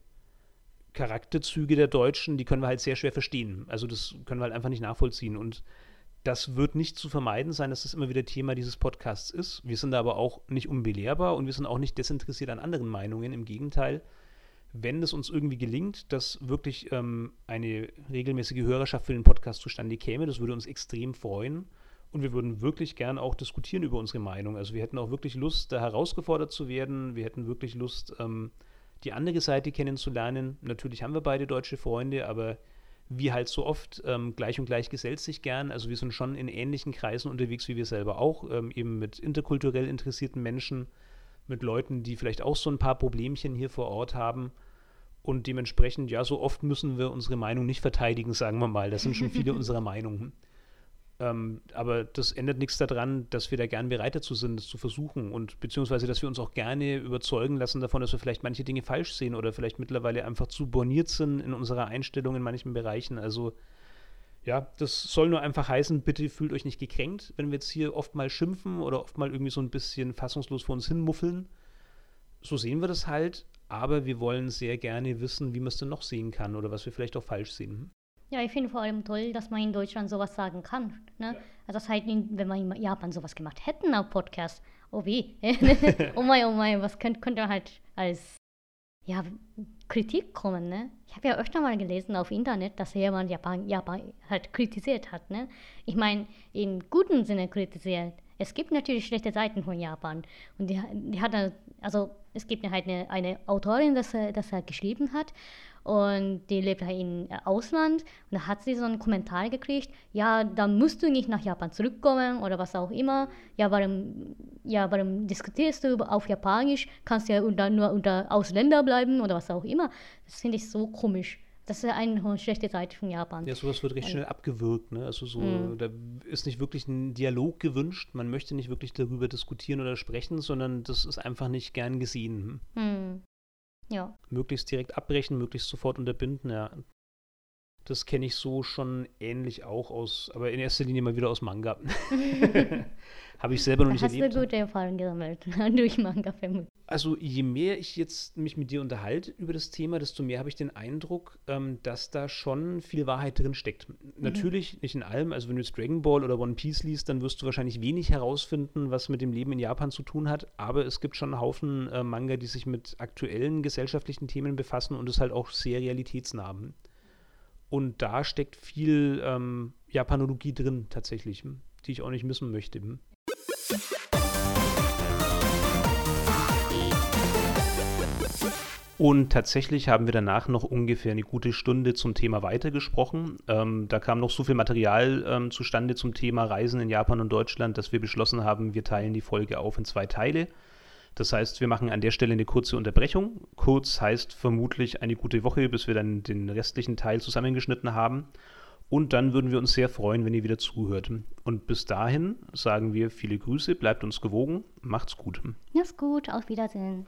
Speaker 1: Charakterzüge der Deutschen, die können wir halt sehr schwer verstehen. Also das können wir halt einfach nicht nachvollziehen. Und das wird nicht zu vermeiden sein, dass das immer wieder Thema dieses Podcasts ist. Wir sind aber auch nicht unbelehrbar und wir sind auch nicht desinteressiert an anderen Meinungen. Im Gegenteil, wenn es uns irgendwie gelingt, dass wirklich ähm, eine regelmäßige Hörerschaft für den Podcast zustande käme, das würde uns extrem freuen. Und wir würden wirklich gern auch diskutieren über unsere Meinung. Also wir hätten auch wirklich Lust, da herausgefordert zu werden. Wir hätten wirklich Lust, ähm, die andere Seite kennenzulernen. Natürlich haben wir beide deutsche Freunde, aber wie halt so oft, ähm, gleich und gleich gesellt sich gern. Also wir sind schon in ähnlichen Kreisen unterwegs wie wir selber auch, ähm, eben mit interkulturell interessierten Menschen, mit Leuten, die vielleicht auch so ein paar Problemchen hier vor Ort haben. Und dementsprechend, ja, so oft müssen wir unsere Meinung nicht verteidigen, sagen wir mal. Das sind schon viele unserer Meinungen. Ähm, aber das ändert nichts daran, dass wir da gern bereit dazu sind, das zu versuchen und beziehungsweise, dass wir uns auch gerne überzeugen lassen davon, dass wir vielleicht manche Dinge falsch sehen oder vielleicht mittlerweile einfach zu borniert sind in unserer Einstellung in manchen Bereichen. Also ja, das soll nur einfach heißen, bitte fühlt euch nicht gekränkt, wenn wir jetzt hier oft mal schimpfen oder oft mal irgendwie so ein bisschen fassungslos vor uns hin muffeln. So sehen wir das halt, aber wir wollen sehr gerne wissen, wie man es denn noch sehen kann oder was wir vielleicht auch falsch sehen.
Speaker 2: Ja, ich finde vor allem toll, dass man in Deutschland sowas sagen kann. Ne? Ja. Also das heißt, wenn wir in Japan sowas gemacht hätten auf Podcast, oh wie, oh mein, oh mein, was könnte, könnte halt als ja, Kritik kommen, ne? Ich habe ja öfter mal gelesen auf Internet, dass jemand Japan, Japan halt kritisiert hat, ne? Ich meine, im guten Sinne kritisiert. Es gibt natürlich schlechte Seiten von Japan. Und die, die hat, also es gibt halt eine, eine Autorin, das, das er geschrieben hat und die lebt halt im Ausland und da hat sie so einen Kommentar gekriegt, ja, dann musst du nicht nach Japan zurückkommen oder was auch immer, ja, warum, ja, warum diskutierst du auf Japanisch, kannst ja unter, nur unter Ausländer bleiben oder was auch immer. Das finde ich so komisch. Das ist eine schlechte Seite von Japan.
Speaker 1: Ja, sowas wird recht schnell abgewürgt. Ne? Also so, mhm. da ist nicht wirklich ein Dialog gewünscht. Man möchte nicht wirklich darüber diskutieren oder sprechen, sondern das ist einfach nicht gern gesehen. Mhm. Ja. Möglichst direkt abbrechen, möglichst sofort unterbinden, ja. Das kenne ich so schon ähnlich auch aus, aber in erster Linie mal wieder aus Manga. Habe ich selber noch nicht
Speaker 2: hast
Speaker 1: erlebt.
Speaker 2: Hast du gute Erfahrungen gesammelt durch Manga vermutlich?
Speaker 1: Also je mehr ich jetzt mich mit dir unterhalte über das Thema, desto mehr habe ich den Eindruck, ähm, dass da schon viel Wahrheit drin steckt. Mhm. Natürlich nicht in allem. Also wenn du jetzt Dragon Ball oder One Piece liest, dann wirst du wahrscheinlich wenig herausfinden, was mit dem Leben in Japan zu tun hat. Aber es gibt schon einen Haufen äh, Manga, die sich mit aktuellen gesellschaftlichen Themen befassen und es halt auch sehr realitätsnah. Und da steckt viel ähm, Japanologie drin tatsächlich, die ich auch nicht missen möchte. Und tatsächlich haben wir danach noch ungefähr eine gute Stunde zum Thema weitergesprochen. Ähm, da kam noch so viel Material ähm, zustande zum Thema Reisen in Japan und Deutschland, dass wir beschlossen haben, wir teilen die Folge auf in zwei Teile. Das heißt, wir machen an der Stelle eine kurze Unterbrechung. Kurz heißt vermutlich eine gute Woche, bis wir dann den restlichen Teil zusammengeschnitten haben. Und dann würden wir uns sehr freuen, wenn ihr wieder zuhört. Und bis dahin sagen wir viele Grüße, bleibt uns gewogen, macht's gut.
Speaker 2: Macht's gut, auf Wiedersehen.